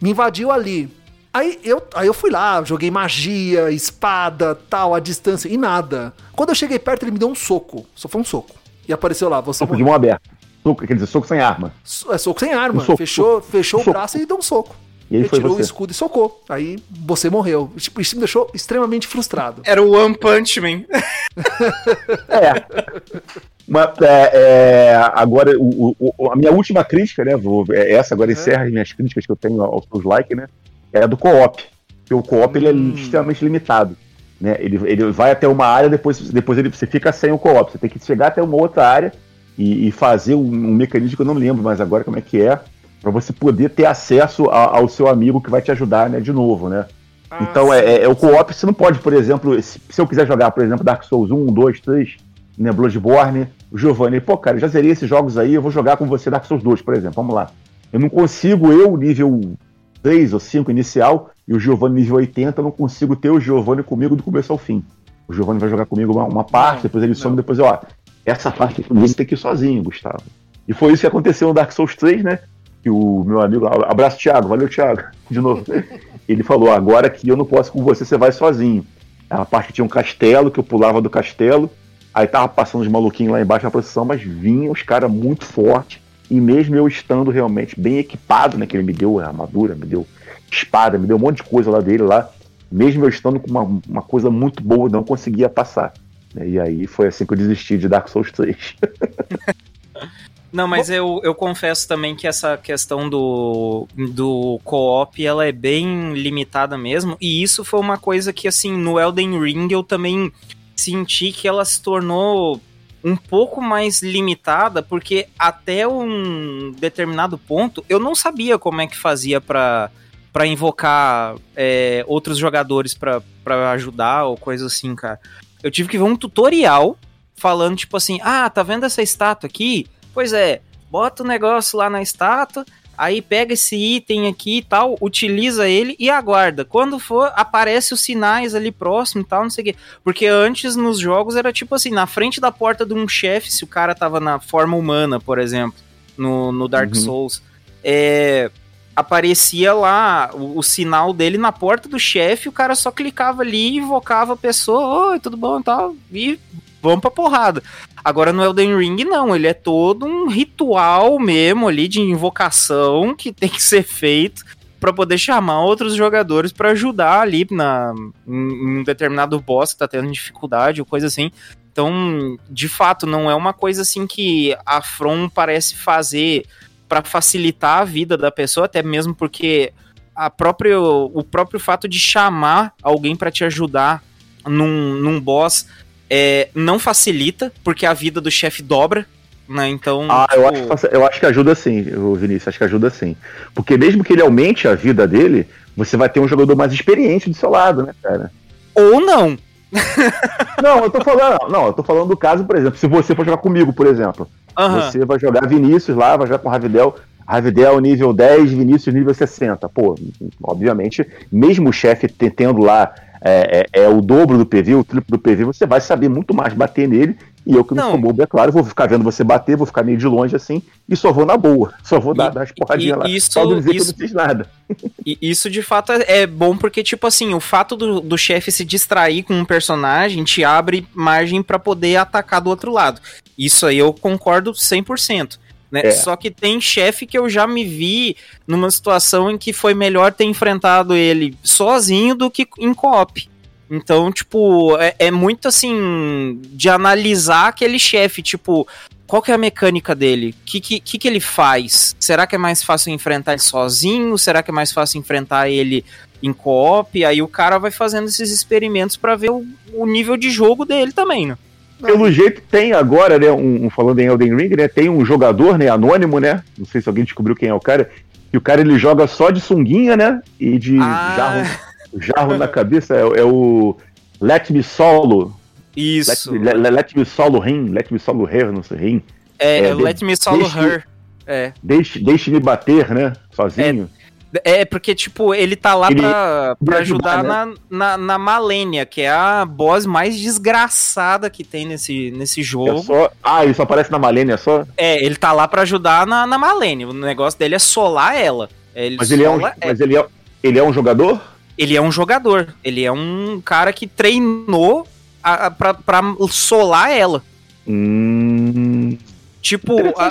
Me invadiu ali. Aí eu, aí eu fui lá, joguei magia, espada, tal, a distância, e nada. Quando eu cheguei perto, ele me deu um soco. Só foi um soco. E apareceu lá, você Soco de mão aberta. Soco, quer dizer, soco sem arma. So- É soco sem arma. Um soco, fechou fechou o soco. braço e deu um soco. E aí foi Retirou o escudo e socou. Aí você morreu. Tipo, isso me deixou extremamente frustrado. Era o One Punch Man. É. Mas, é, é, agora, o- o- a minha última crítica, né? Vou, é essa agora encerra as minhas críticas que eu tenho aos seus likes, né? É a do co-op. Porque o co-op ele é Hum. extremamente limitado. Né? Ele, ele vai até uma área, depois, depois ele, você fica sem o co-op. Você tem que chegar até uma outra área e, e fazer um, um mecanismo que eu não lembro mais agora como é que é, para você poder ter acesso a- ao seu amigo que vai te ajudar, né? De novo, né? Então, é, é- é o co-op, você não pode, por exemplo, se, se eu quiser jogar, por exemplo, Dark Souls 1, 2, 3, né, Bloodborne, o Giovanni, pô, cara, eu já zerei esses jogos aí, eu vou jogar com você Dark Souls 2, por exemplo, vamos lá. Eu não consigo, eu, nível 3 ou 5 inicial, e o Giovanni nível 80, eu não consigo ter o Giovanni comigo do começo ao fim. O Giovanni vai jogar comigo uma, uma parte, Não, depois ele some, depois ó, essa parte você tem que ir sozinho, Gustavo. E foi isso que aconteceu no Dark Souls 3, né? Que o meu amigo, abraço Thiago, valeu Thiago, de novo. Ele falou: agora que eu não posso com você, você vai sozinho. A parte que tinha um castelo, que eu pulava do castelo, aí tava passando os maluquinhos lá embaixo na procissão, mas vinham os caras muito fortes E mesmo eu estando realmente bem equipado, né? Que ele me deu armadura, me deu espada, me deu um monte de coisa lá dele lá. Mesmo eu estando com uma, uma coisa muito boa, não conseguia passar. Né, e aí foi assim que eu desisti de Dark Souls 3. Não, mas eu, eu confesso também que essa questão do, do co-op, ela é bem limitada mesmo, e isso foi uma coisa que, assim, no Elden Ring eu também senti que ela se tornou um pouco mais limitada, porque até um determinado ponto eu não sabia como é que fazia para para invocar é, outros jogadores para ajudar ou coisa assim, cara. Eu tive que ver um tutorial falando, tipo assim, ah, tá vendo essa estátua aqui? Pois é, bota o negócio lá na estátua, aí pega esse item aqui e tal, utiliza ele e aguarda. Quando for, aparece os sinais ali próximo e tal, não sei o quê. Porque antes nos jogos era tipo assim, na frente da porta de um chefe, se o cara tava na forma humana, por exemplo, no, no Dark uhum. Souls, é aparecia lá o, o, sinal dele na porta do chefe, o cara só clicava ali, invocava a pessoa, oi, tudo bom e tal, e vamos pra porrada. Agora no Elden Ring, não, ele é todo um ritual mesmo ali de invocação que tem que ser feito para poder chamar outros jogadores para ajudar ali na, em um determinado boss que tá tendo dificuldade ou coisa assim. Então, de fato, não é uma coisa assim que a From parece fazer para facilitar a vida da pessoa, até mesmo porque a própria, o próprio fato de chamar alguém para te ajudar num, num boss é, não facilita, porque a vida do chefe dobra, né? Então. Ah, tipo... eu, acho, eu acho que ajuda sim, Vinícius, acho que ajuda sim. Porque mesmo que ele aumente a vida dele, você vai ter um jogador mais experiente do seu lado, né, cara? Ou não. Não, eu tô falando, não, eu tô falando do caso, por exemplo, se você for jogar comigo, por exemplo, Uhum. Você vai jogar Vinícius lá, vai jogar com Ravidel. Ravidel nível 10, Vinícius nível 60. Pô, obviamente, mesmo o chefe tendo lá é, é, é, o dobro do PV, o triplo do PV, você vai saber muito mais bater nele. E eu que não, não sou bobo, é claro, vou ficar vendo você bater, vou ficar meio de longe assim, e só vou na boa. Só vou dar, e, dar as porradinhas lá. Isso, só dizer isso, que eu não fiz nada. E isso de fato é, é bom, porque, tipo assim, o fato do, do chefe se distrair com um personagem te abre margem para poder atacar do outro lado. Isso aí eu concordo 100%. Né? É. Só que tem chefe que eu já me vi numa situação em que foi melhor ter enfrentado ele sozinho do que em co-op. Então, tipo, é, é, muito assim de analisar aquele chefe, tipo, qual que é a mecânica dele? O que, que, que, ele faz? Será que é mais fácil enfrentar ele sozinho? Será que é mais fácil enfrentar ele em co-op? Aí o cara vai fazendo esses experimentos para ver o, o nível de jogo dele também, né? Pelo jeito tem agora, né, um, falando em Elden Ring, né, tem um jogador, né, anônimo, né, não sei se alguém descobriu quem é o cara, e o cara ele joga só de sunguinha, né, e de ah. jarro, jarro na cabeça, é, é, o Let Me Solo. Isso. Let, let, let Me Solo Rim, Let Me Solo Her, não sei, Rim. É, é Let Me Solo deixe, Her. É. Deixe, deixe me bater, né, sozinho. É. É, porque, tipo, ele tá lá ele pra, pra ajudar né? na, na, na Malenia, que é a boss mais desgraçada que tem nesse, nesse jogo. É só... Ah, ele só aparece na Malenia só? É, ele tá lá pra ajudar na, na Malenia. O negócio dele é solar ela. Ele mas ele é um, mas ele é, ele é um jogador? Ele é um jogador. Ele é um cara que treinou a, a, pra, pra solar ela. Hum, Tipo, a,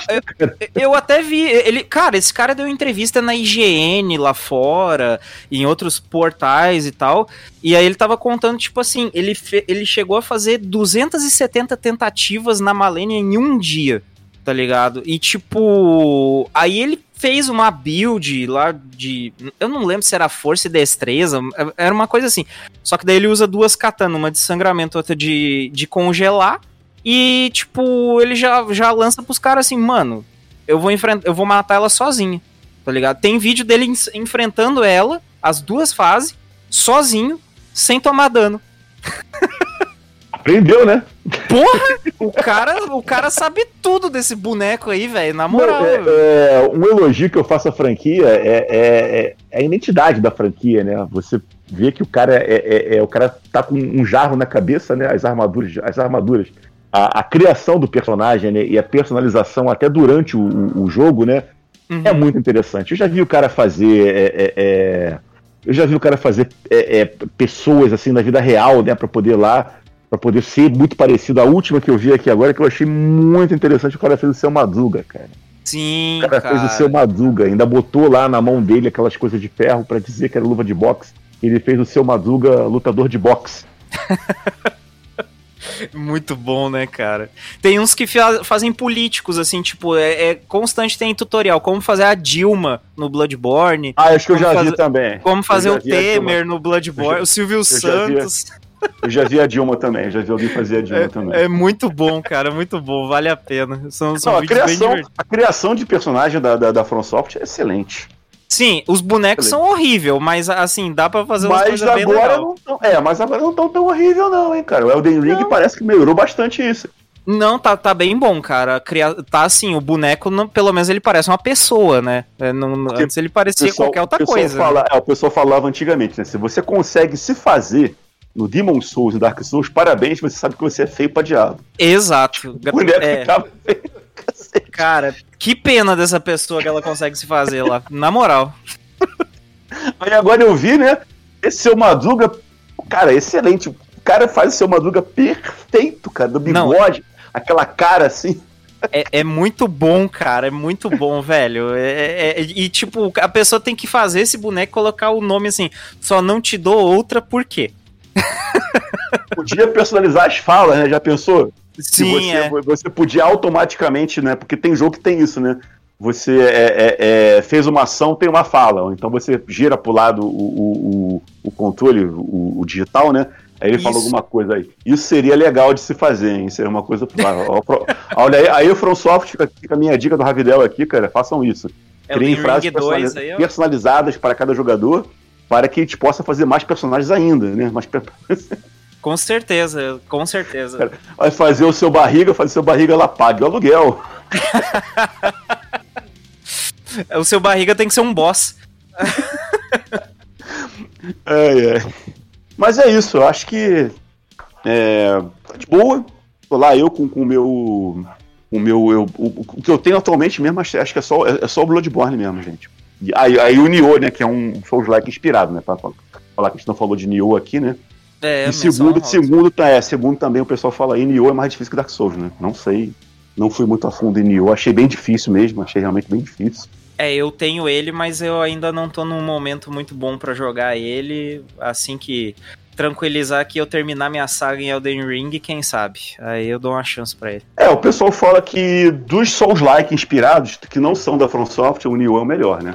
eu até vi. Ele, cara, esse cara deu entrevista na IGN lá fora, em outros portais e tal. E aí ele tava contando, tipo assim, ele, fe, ele chegou a fazer 270 tentativas na Malenia em um dia, tá ligado? E tipo. Aí ele fez uma build lá de. Eu não lembro se era força e destreza, era uma coisa assim. Só que daí ele usa duas katanas, uma de sangramento, outra de, de congelar. E, tipo, ele já, já lança pros caras assim, mano, eu vou enfrentar, eu vou matar ela sozinho, tá ligado? Tem vídeo dele enfrentando ela, as duas fases, sozinho, sem tomar dano. Aprendeu, né? Porra! O cara, o cara sabe tudo desse boneco aí, velho, na moral. Não, é, é, um elogio que eu faço à franquia é, é, é, é, a identidade da franquia, né? Você vê que o cara é, é, é, o cara tá com um jarro na cabeça, né? As armaduras, as armaduras a, a, criação do personagem né, e a personalização até durante o, o jogo, né? Uhum. É muito interessante. Eu já vi o cara fazer. É, é, é eu já vi o cara fazer é, é, pessoas assim na vida real, né? Pra poder lá. para poder ser muito parecido. A última que eu vi aqui agora, que eu achei muito interessante, o cara fez o seu Madruga, cara. Sim, O cara, cara. fez o seu Madruga, ainda botou lá na mão dele aquelas coisas de ferro pra dizer que era luva de boxe. Ele fez o seu Madruga lutador de boxe. Muito bom, né, cara? Tem uns que fa- fazem políticos, assim, tipo, é, é constante tem tutorial. Como fazer a Dilma no Bloodborne. Ah, acho que eu já vi também. Como fazer já o. Temer no Bloodborne. O Silvio já vi. Santos. Eu já vi a Dilma também, já vi alguém fazer a Dilma também. É, é muito bom, cara. Muito bom. Vale a pena. São, são Não, a, criação, a criação de personagem da, da, da From Software é excelente. Sim, os bonecos são horríveis, mas assim, dá pra fazer umas Mas coisas bem agora não tão, É, mas agora não tão tão horrível, não, hein, cara. O Elden Ring Não. parece que melhorou bastante isso. Não, tá, tá bem bom, cara. Cria... Tá assim, o boneco, não- pelo menos ele parece uma pessoa, né? É, não- Porque antes ele parecia Pessoal- qualquer outra coisa. né? Fala, é, o pessoal falava antigamente, né? Se você consegue se fazer no Demon Souls e Dark Souls, parabéns, você sabe que você é feio pra diabo. Exato. O boneco É, ficava feio. Cara, que pena dessa pessoa que ela consegue se fazer lá. Na moral. Aí agora eu vi, né? Esse seu Madruga, cara, excelente. O cara faz o seu Madruga perfeito, cara, do Não. bigode, aquela cara assim. É, é muito bom, cara. É muito bom, velho. É- é- é- e, tipo, a pessoa tem que fazer esse boneco e colocar o nome assim. Só não te dou outra, por quê? Podia personalizar as falas, né? Já pensou? Se Sim, você, é. você podia automaticamente, né? Porque tem jogo que tem isso, né? Você é, é, é, fez uma ação, tem uma fala. Então você gira pro lado o, o, o, controle, o, o digital, né? Aí ele fala alguma coisa aí. Isso seria legal de se fazer, hein? Seria uma coisa. Olha aí, aí o FromSoft, fica, fica a minha dica do Ravidel aqui, cara. Façam isso. É Criem frases Ring 2 personaliz- aí, personalizadas para cada jogador, para que a gente possa fazer mais personagens ainda, né? Mais Com certeza, com certeza. Cara, Vai fazer o seu barriga, fazer o seu barriga, ela pague o aluguel. O seu barriga tem que ser um boss. É, é. Mas é isso, eu acho que é, tá de boa. Tô lá eu com com o meu. O meu. Eu, o, o que eu tenho atualmente mesmo, acho, acho que é só, é, é só o Bloodborne mesmo, gente. E aí, aí o Nioh, né? Que é um Souls-like inspirado, né? Pra, pra falar que a gente não falou de Nioh aqui, né? É, e segundo, segundo, tá, é, segundo também o pessoal fala aí, Nioh é mais difícil que Dark Souls, né? Não sei. Não fui muito a fundo em Nioh, achei bem difícil mesmo, achei realmente bem difícil. É, eu tenho ele, mas eu ainda não tô num momento muito bom pra jogar ele. Assim que tranquilizar que eu terminar minha saga em Elden Ring, quem sabe? Aí eu dou uma chance pra ele. É, o pessoal fala que dos Souls-like inspirados, que não são da From Software, o Nioh é o melhor, né?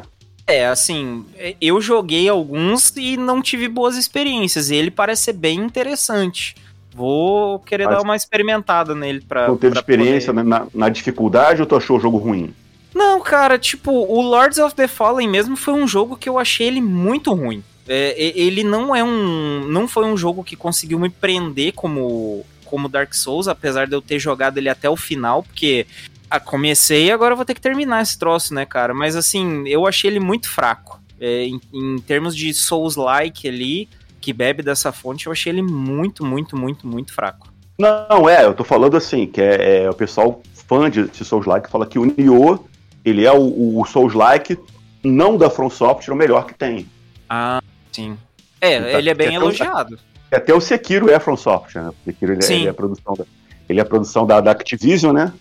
É, assim, eu joguei alguns e não tive boas experiências. E ele parece ser bem interessante. Vou querer Mas- dar uma experimentada nele pra. Não teve pra experiência poder- na, na dificuldade ou tu achou o jogo ruim? Não, cara, tipo, o Lords of the Fallen mesmo foi um jogo que eu achei ele muito ruim. É, ele não é um. Não foi um jogo que conseguiu me prender como, como Dark Souls, apesar de eu ter jogado ele até o final, porque ah, comecei e agora vou ter que terminar esse troço, né, cara? Mas assim, eu achei ele muito fraco. É, em, em termos de Souls-like ali, que bebe dessa fonte, eu achei ele muito, muito, muito, muito fraco. Não, é, eu tô falando assim, que é, é o pessoal fã de, de Souls-like fala que o Nioh, ele é o, o Souls-like, não da From Software, o melhor que tem. Ah, sim. É, Tá- ele é bem quer elogiado. Até o Sekiro é From Software, né? O Sekiro ele, é- ele é a produção da, ele é a produção da, da Activision, né?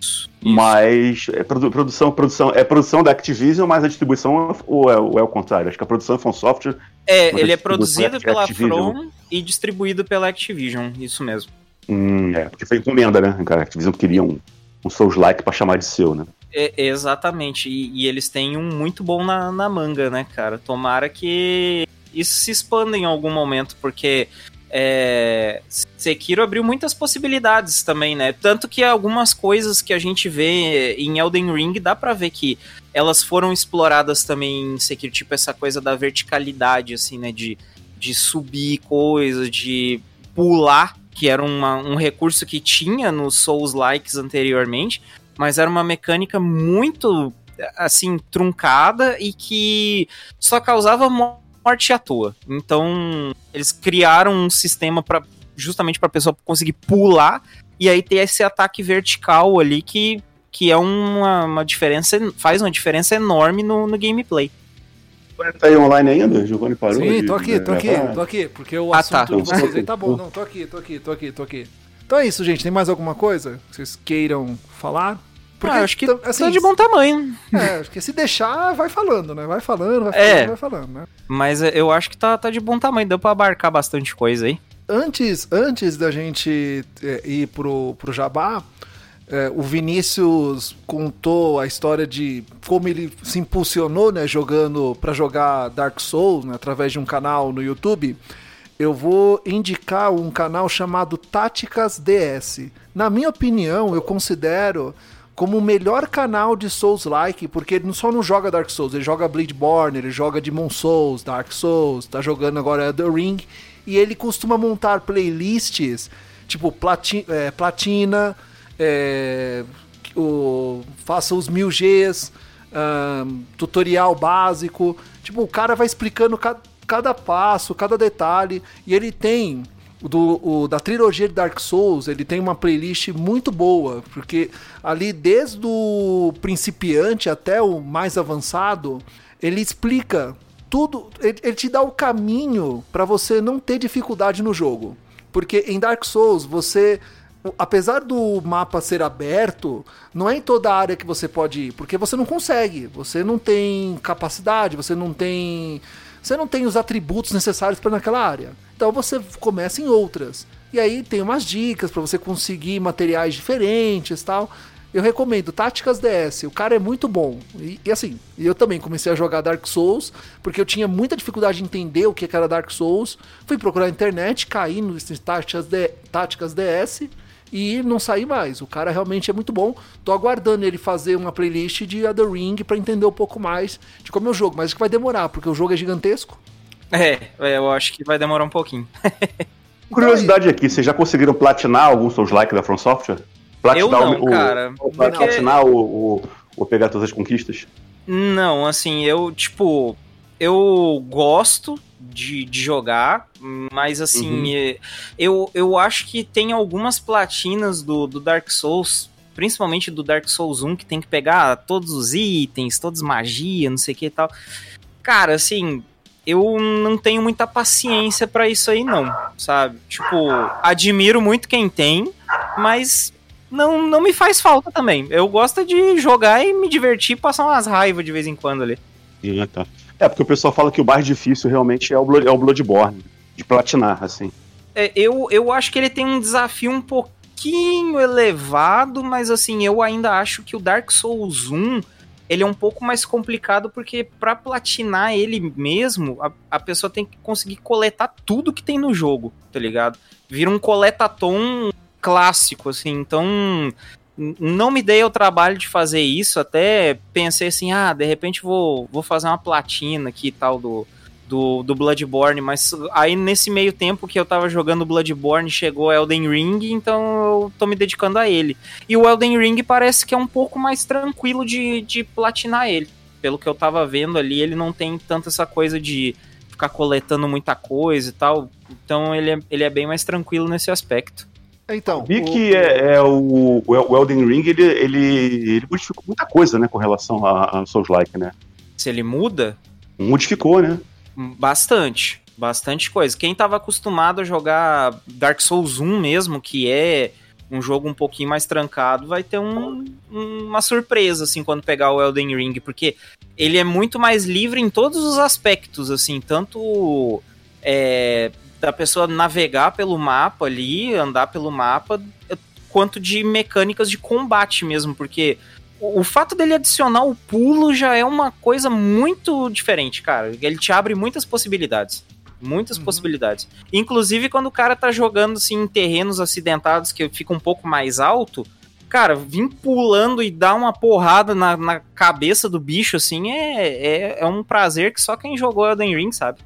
Isso. Mas é produ- produção, produção, é produção da Activision, mas a distribuição ou é, ou é o contrário? Acho que a produção é From Software. É, ele é distribuição produzido é pela Activision. From e distribuído pela Activision, isso mesmo. Hum, é, porque foi encomenda, né? Cara, a Activision queria um, um Souls-like pra chamar de seu, né? É, exatamente, e, e eles têm um muito bom na, na manga, né, cara? Tomara que isso se expanda em algum momento, porque é, Sekiro abriu muitas possibilidades também, né? Tanto que algumas coisas que a gente vê em Elden Ring dá pra ver que elas foram exploradas também em Sekiro, tipo essa coisa da verticalidade, assim, né? De, de subir coisas, de pular, que era uma- um recurso que tinha nos Souls-likes anteriormente, mas era uma mecânica muito, assim, truncada e que só causava morte à toa. Então, eles criaram um sistema para justamente para a pessoa conseguir pular e aí ter esse ataque vertical ali que, que é uma, uma diferença, faz uma diferença enorme no, no gameplay. Tá aí online ainda? Giovanni parou? Sim, tô aqui, de tô aqui, tô aqui, porque o Ah, tá. assunto de vocês aí tá bom. Não, tô aqui, tô aqui, tô aqui, tô aqui. Então é isso, gente. Tem mais alguma coisa que vocês queiram falar? Porque ah, acho que assim, tá de bom tamanho. É, porque se deixar, vai falando, né? Vai falando, vai falando, é, vai falando, né? Mas eu acho que tá, tá de bom tamanho, deu pra abarcar bastante coisa aí. Antes, antes da gente é, ir pro, pro Jabá, é, o Vinícius contou a história de como ele se impulsionou, né, jogando para jogar Dark Souls, né, através de um canal no YouTube. Eu vou indicar um canal chamado Táticas DS. Na minha opinião, eu considero como o melhor canal de Souls-like, porque ele só não joga Dark Souls, ele joga Bloodborne, ele joga Demon Souls, Dark Souls, tá jogando agora The Ring, e ele costuma montar playlists, tipo plati é, Platina, é, o, faça os mil Gs, um, tutorial básico. Tipo, o cara vai explicando cada passo, cada detalhe. E ele tem do, o, da trilogia de Dark Souls, ele tem uma playlist muito boa, porque ali desde o principiante até o mais avançado, ele explica tudo, ele, ele te dá o caminho para você não ter dificuldade no jogo. Porque em Dark Souls você apesar do mapa ser aberto, não é em toda a área que você pode ir, porque você não consegue, você não tem capacidade, você não tem, você não tem os atributos necessários para naquela área. Então você começa em outras. E aí tem umas dicas para você conseguir materiais diferentes, tal. Eu recomendo Táticas DS, o cara é muito bom. E, e, assim, eu também comecei a jogar Dark Souls, porque eu tinha muita dificuldade de entender o que era Dark Souls. Fui procurar na internet, caí no Táticas, Táticas DS e não sair mais. O cara realmente é muito bom. Tô aguardando ele fazer uma playlist de The Ring para entender um pouco mais de como é o jogo, mas que vai demorar, porque o jogo é gigantesco. É, é eu acho que vai demorar um pouquinho. Curiosidade aqui, vocês já conseguiram platinar alguns seus likes da From Software? Platinar eu não, o, cara. O, porque... Platinar o, o, o pegar todas as conquistas? Não, assim, eu, tipo, eu gosto de, de jogar, mas assim, uhum. É, eu, eu acho que tem algumas platinas do, do Dark Souls, principalmente do Dark Souls 1, que tem que pegar todos os itens, todas magia, não sei o que e tal. Cara, assim, eu não tenho muita paciência para isso aí, não, sabe? Tipo, admiro muito quem tem, mas não, não me faz falta também. Eu gosto de jogar e me divertir, passar umas raivas de vez em quando ali. Ah, tá. É, porque o pessoal fala que o mais difícil realmente é o, Blood, é o Bloodborne, de platinar, assim. É, eu, eu acho que ele tem um desafio um pouquinho elevado, mas assim, eu ainda acho que o Dark Souls 1 ele é um pouco mais complicado porque para platinar ele mesmo, a, a, pessoa tem que conseguir coletar tudo que tem no jogo, tá ligado? Vira um coletatom clássico, assim, então não me dei o trabalho de fazer isso, até pensei assim, ah, de repente vou, vou fazer uma platina aqui e tal do, do, do Bloodborne, mas aí nesse meio tempo que eu tava jogando Bloodborne chegou Elden Ring, então eu tô me dedicando a ele. E o Elden Ring parece que é um pouco mais tranquilo de, de platinar ele. Pelo que eu tava vendo ali, ele não tem tanto essa coisa de ficar coletando muita coisa e tal. Então ele é, ele é bem mais tranquilo nesse aspecto. Então, vi o... que é, é o, o, Elden Ring ele, ele, ele modificou muita coisa, né, com relação a, a Souls-like, né? Se ele muda? Modificou, né? Bastante, bastante coisa. Quem estava acostumado a jogar Dark Souls 1 mesmo, que é um jogo um pouquinho mais trancado, vai ter um, uma surpresa, assim, quando pegar o Elden Ring, porque ele é muito mais livre em todos os aspectos, assim, tanto é, da pessoa navegar pelo mapa ali, andar pelo mapa, quanto de mecânicas de combate mesmo, porque o, o fato dele adicionar o pulo já é uma coisa muito diferente, cara. Ele te abre muitas possibilidades. Muitas uhum. possibilidades. Inclusive, quando o cara tá jogando assim, em terrenos acidentados que fica um pouco mais alto, cara, vir pulando e dar uma porrada na, na cabeça do bicho, assim, é, é, é um prazer que só quem jogou Elden Ring sabe.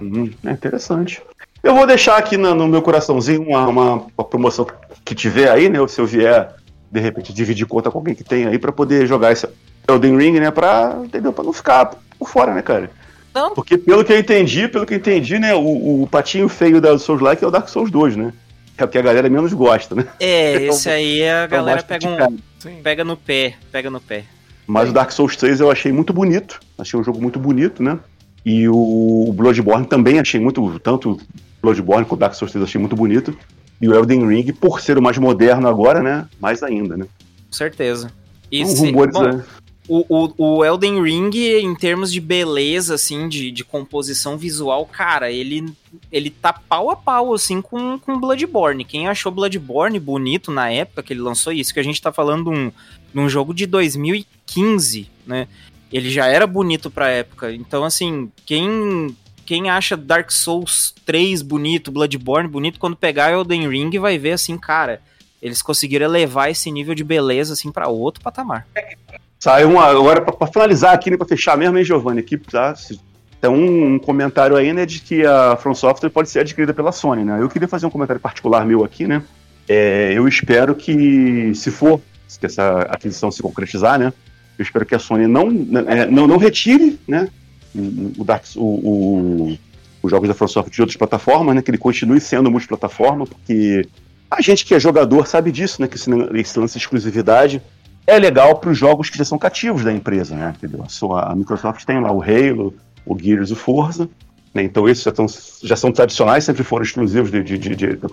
Hum, é interessante. Eu vou deixar aqui no, no meu coraçãozinho uma, uma, uma, promoção que tiver aí, né? Se eu vier, de repente, dividir conta com alguém que tem aí para poder jogar esse Elden Ring, né? Pra, entendeu? pra não ficar por fora, né, cara? Não. Porque pelo que eu entendi, pelo que eu entendi, né? O, o patinho feio da Souls Like é o Dark Souls 2, né? É o que a galera menos gosta, né? É, esse aí a galera pega, um, pega no pé, pega no pé. Mas o Dark Souls 3 eu achei muito bonito. Achei um jogo muito bonito, né? E o Bloodborne também achei muito, tanto Bloodborne quanto Dark Souls 3 achei muito bonito. E o Elden Ring, por ser o mais moderno agora, né, mais ainda, né? certeza. E se, rumores, bom, né? o, o, o, Elden Ring, em termos de beleza, assim, de, de composição visual, cara, ele, ele tá pau a pau, assim, com, com Bloodborne. Quem achou Bloodborne bonito na época que ele lançou isso, que a gente tá falando de um, de um jogo de 2015, né? Ele já era bonito pra época. Então, assim, quem quem acha Dark Souls 3 bonito, Bloodborne bonito, quando pegar Elden Ring vai ver assim, cara, eles conseguiram elevar esse nível de beleza assim para outro patamar. Saiu uma, agora para finalizar aqui, né, para fechar mesmo, hein, Giovanni, aqui, tá? Tem um, um, comentário aí, né, de que a From Software pode ser adquirida pela Sony, né? Eu queria fazer um comentário particular meu aqui, né? É, eu espero que, se for, se essa aquisição se concretizar, né? Eu espero que a Sony não, é, não, não retire, né? O, Dark, o, o, os jogos da FromSoft de outras plataformas, né? Que ele continue sendo multiplataforma, porque a gente que é jogador sabe disso, né? Que esse, esse lance de exclusividade é legal para os jogos que já são cativos da empresa, né? Entendeu? A, a Microsoft tem lá o Halo, o Gears o Forza, né? Então esses já, tão, já são tradicionais, sempre foram exclusivos de, de, de, de da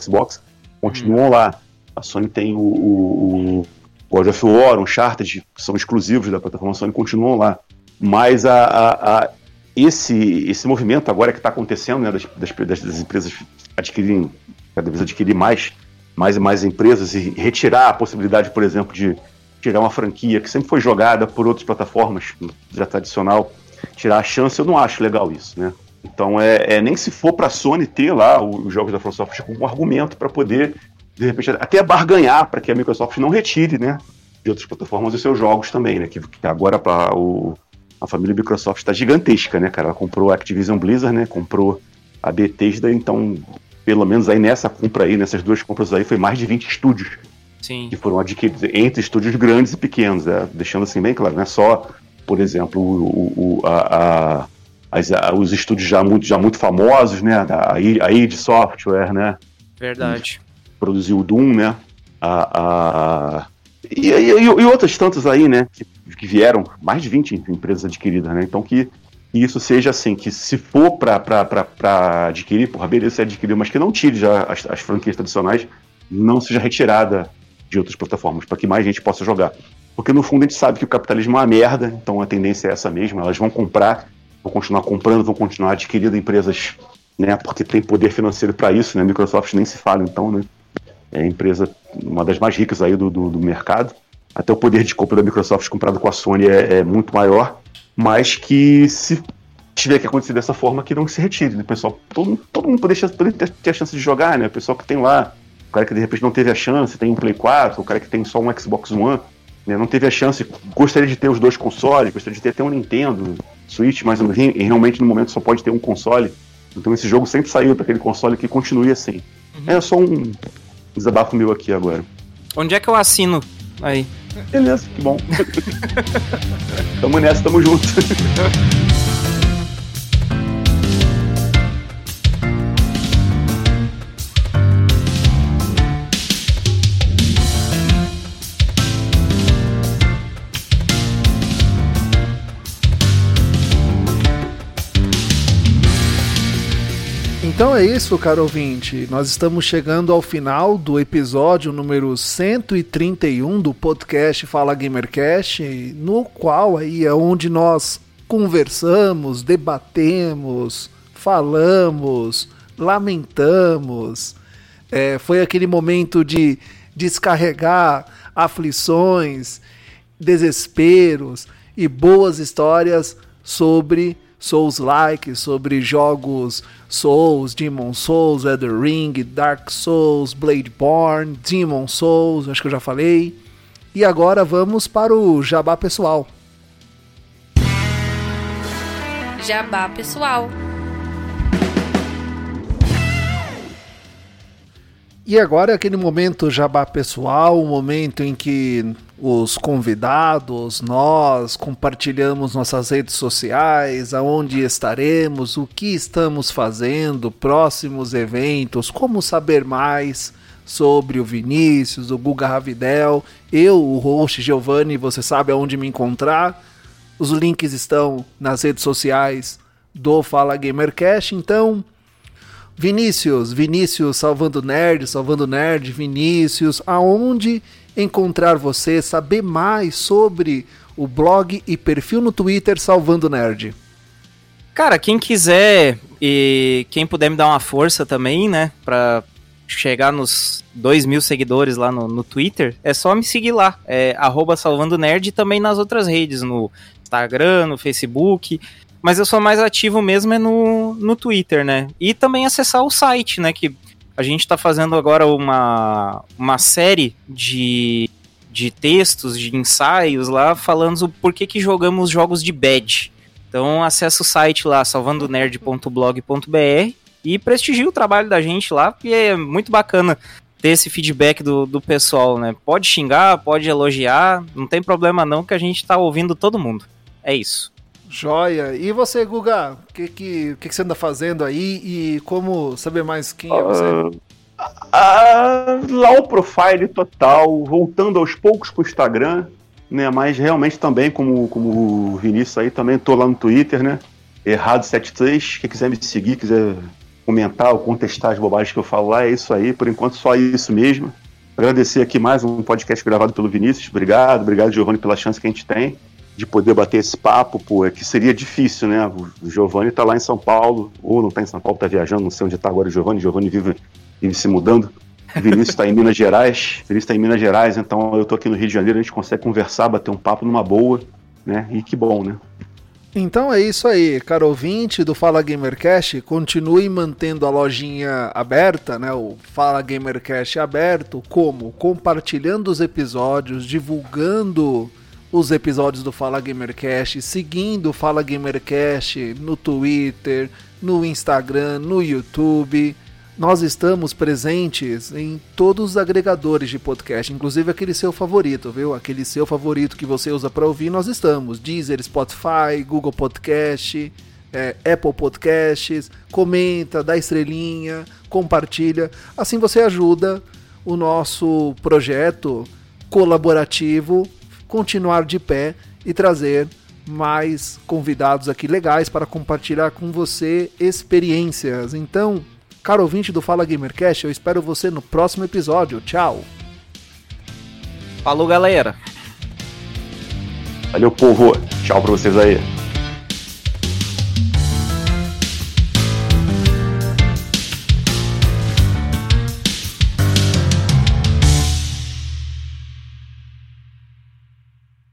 Xbox, continuam hum. lá. A Sony tem o, o, o God of War, Uncharted, que são exclusivos da plataforma Sony, continuam lá. Mas a, a, a esse, esse movimento agora que está acontecendo, né, das, das, das, empresas adquirirem, cada vez adquirir mais, mais e mais empresas e retirar a possibilidade, por exemplo, de tirar uma franquia que sempre foi jogada por outras plataformas, já tradicional, tirar a chance, eu não acho legal isso, né? Então, é, é nem se for para a Sony ter lá os jogos da Microsoft como um argumento para poder, de repente, até barganhar para que a Microsoft não retire, né, de outras plataformas os seus jogos também, né? Que, que agora para o a família Microsoft está gigantesca, né, cara? Ela comprou a Activision Blizzard, né? Comprou a Bethesda, então, pelo menos aí nessa compra aí, nessas duas compras aí, foi mais de 20 estúdios Sim. que foram adquiridos entre estúdios grandes e pequenos, né? deixando assim bem claro, não é só, por exemplo, o, o a, a, as, os estúdios já muito, já muito famosos, né? A, a id Software, né? Verdade. Produziu o Doom, né? A, a, e, e, e, outras tantas aí, né? Que que vieram mais de 20 empresas adquiridas, né? Então que isso seja assim, que se for para adquirir, porra, beleza, você adquiriu, mas que não tire já as, as franquias tradicionais, não seja retirada de outras plataformas, para que mais gente possa jogar. Porque no fundo a gente sabe que o capitalismo é uma merda, então a tendência é essa mesma, elas vão comprar, vão continuar comprando, vão continuar adquirindo empresas, né, porque tem poder financeiro para isso, né, Microsoft nem se fala então, né, é a empresa, uma das mais ricas aí do, do, do mercado, até o poder de compra da Microsoft comparado com a Sony é, é muito maior, mas que se tiver que acontecer dessa forma, que não se retire, né, pessoal? Todo, todo mundo poder, poder ter, ter, a chance de jogar, né? O pessoal que tem lá, o cara que de repente não teve a chance, tem um Play 4, o cara que tem só um Xbox One, né, não teve a chance, gostaria de ter os dois consoles, gostaria de ter até um Nintendo Switch, mas realmente no momento só pode ter um console. Então esse jogo sempre saiu para aquele console que continue assim. Uhum. É só um desabafo meu aqui agora. Onde é que eu assino aí? Beleza, que bom. tamo nessa, tamo junto. Então é isso, caro ouvinte. Nós estamos chegando ao final do episódio número 131 do podcast Fala Gamercast, no qual aí é onde nós conversamos, debatemos, falamos, lamentamos. É, foi aquele momento de descarregar aflições, desesperos e boas histórias sobre Souls-like, sobre jogos Souls, Demon Souls, Elder Ring, Dark Souls, Bloodborne, Demon Souls, acho que eu já falei. E agora vamos para o jabá pessoal. Jabá pessoal. E agora é aquele momento jabá pessoal, o momento em que os convidados, nós compartilhamos nossas redes sociais, aonde estaremos, o que estamos fazendo, próximos eventos, como saber mais sobre o Vinícius, o Guga Ravidel, eu, o host Giovanni, você sabe aonde me encontrar. Os links estão nas redes sociais do Fala Gamercast, então Vinícius, Vinícius salvando nerd, salvando nerd, Vinícius, aonde encontrar você, saber mais sobre o blog e perfil no Twitter Salvando Nerd? Cara, quem quiser e quem puder me dar uma força também, né, pra chegar nos 2 mil seguidores lá no, no Twitter, é só me seguir lá, é arroba Salvando Nerd e também nas outras redes, no Instagram, no Facebook, mas eu sou mais ativo mesmo é no, no Twitter, né, e também acessar o site, né, que a gente está fazendo agora uma, uma série de, de textos, de ensaios lá, falando por que, que jogamos jogos de bad. Então acessa o site lá, salvandonerd.blog.br e prestigie o trabalho da gente lá, porque é muito bacana ter esse feedback do, do pessoal, né? Pode xingar, pode elogiar, não tem problema não, que a gente tá ouvindo todo mundo. É isso. Joia. E você, Guga? O que, que, que, que você anda fazendo aí e como saber mais quem é você? Uh, uh, low profile total, voltando aos poucos pro Instagram, né? Mas realmente também, como, como o Vinícius aí, também tô lá no Twitter, né? Errado73, quem quiser me seguir, quiser comentar ou contestar as bobagens que eu falo lá, é isso aí. Por enquanto, só isso mesmo. Agradecer aqui mais um podcast gravado pelo Vinícius. Obrigado, obrigado, Giovanni, pela chance que a gente tem de poder bater esse papo, pô, é que seria difícil, né? O Giovanni tá lá em São Paulo, ou não tá em São Paulo, tá viajando, não sei onde tá agora o Giovanni, Giovanni vive, vive se mudando. O Vinícius está em Minas Gerais, o Vinícius está em Minas Gerais, então eu tô aqui no Rio de Janeiro, a gente consegue conversar, bater um papo numa boa, né? E que bom, né? Então é isso aí, caro ouvinte do Fala Gamercast, continue mantendo a lojinha aberta, né? O Fala Gamercast aberto, como? Compartilhando os episódios, divulgando os episódios do Fala Gamercast, seguindo o Fala Gamercast no Twitter, no Instagram, no YouTube. Nós estamos presentes em todos os agregadores de podcast, inclusive aquele seu favorito, viu? Aquele seu favorito que você usa para ouvir, nós estamos. Deezer, Spotify, Google Podcast, é, Apple Podcasts. Comenta, dá estrelinha, compartilha. Assim você ajuda o nosso projeto colaborativo continuar de pé e trazer mais convidados aqui legais para compartilhar com você experiências. Então, caro ouvinte do Fala Gamercast, eu espero você no próximo episódio. Tchau. Falou, galera. Valeu, povo. Tchau pra vocês aí.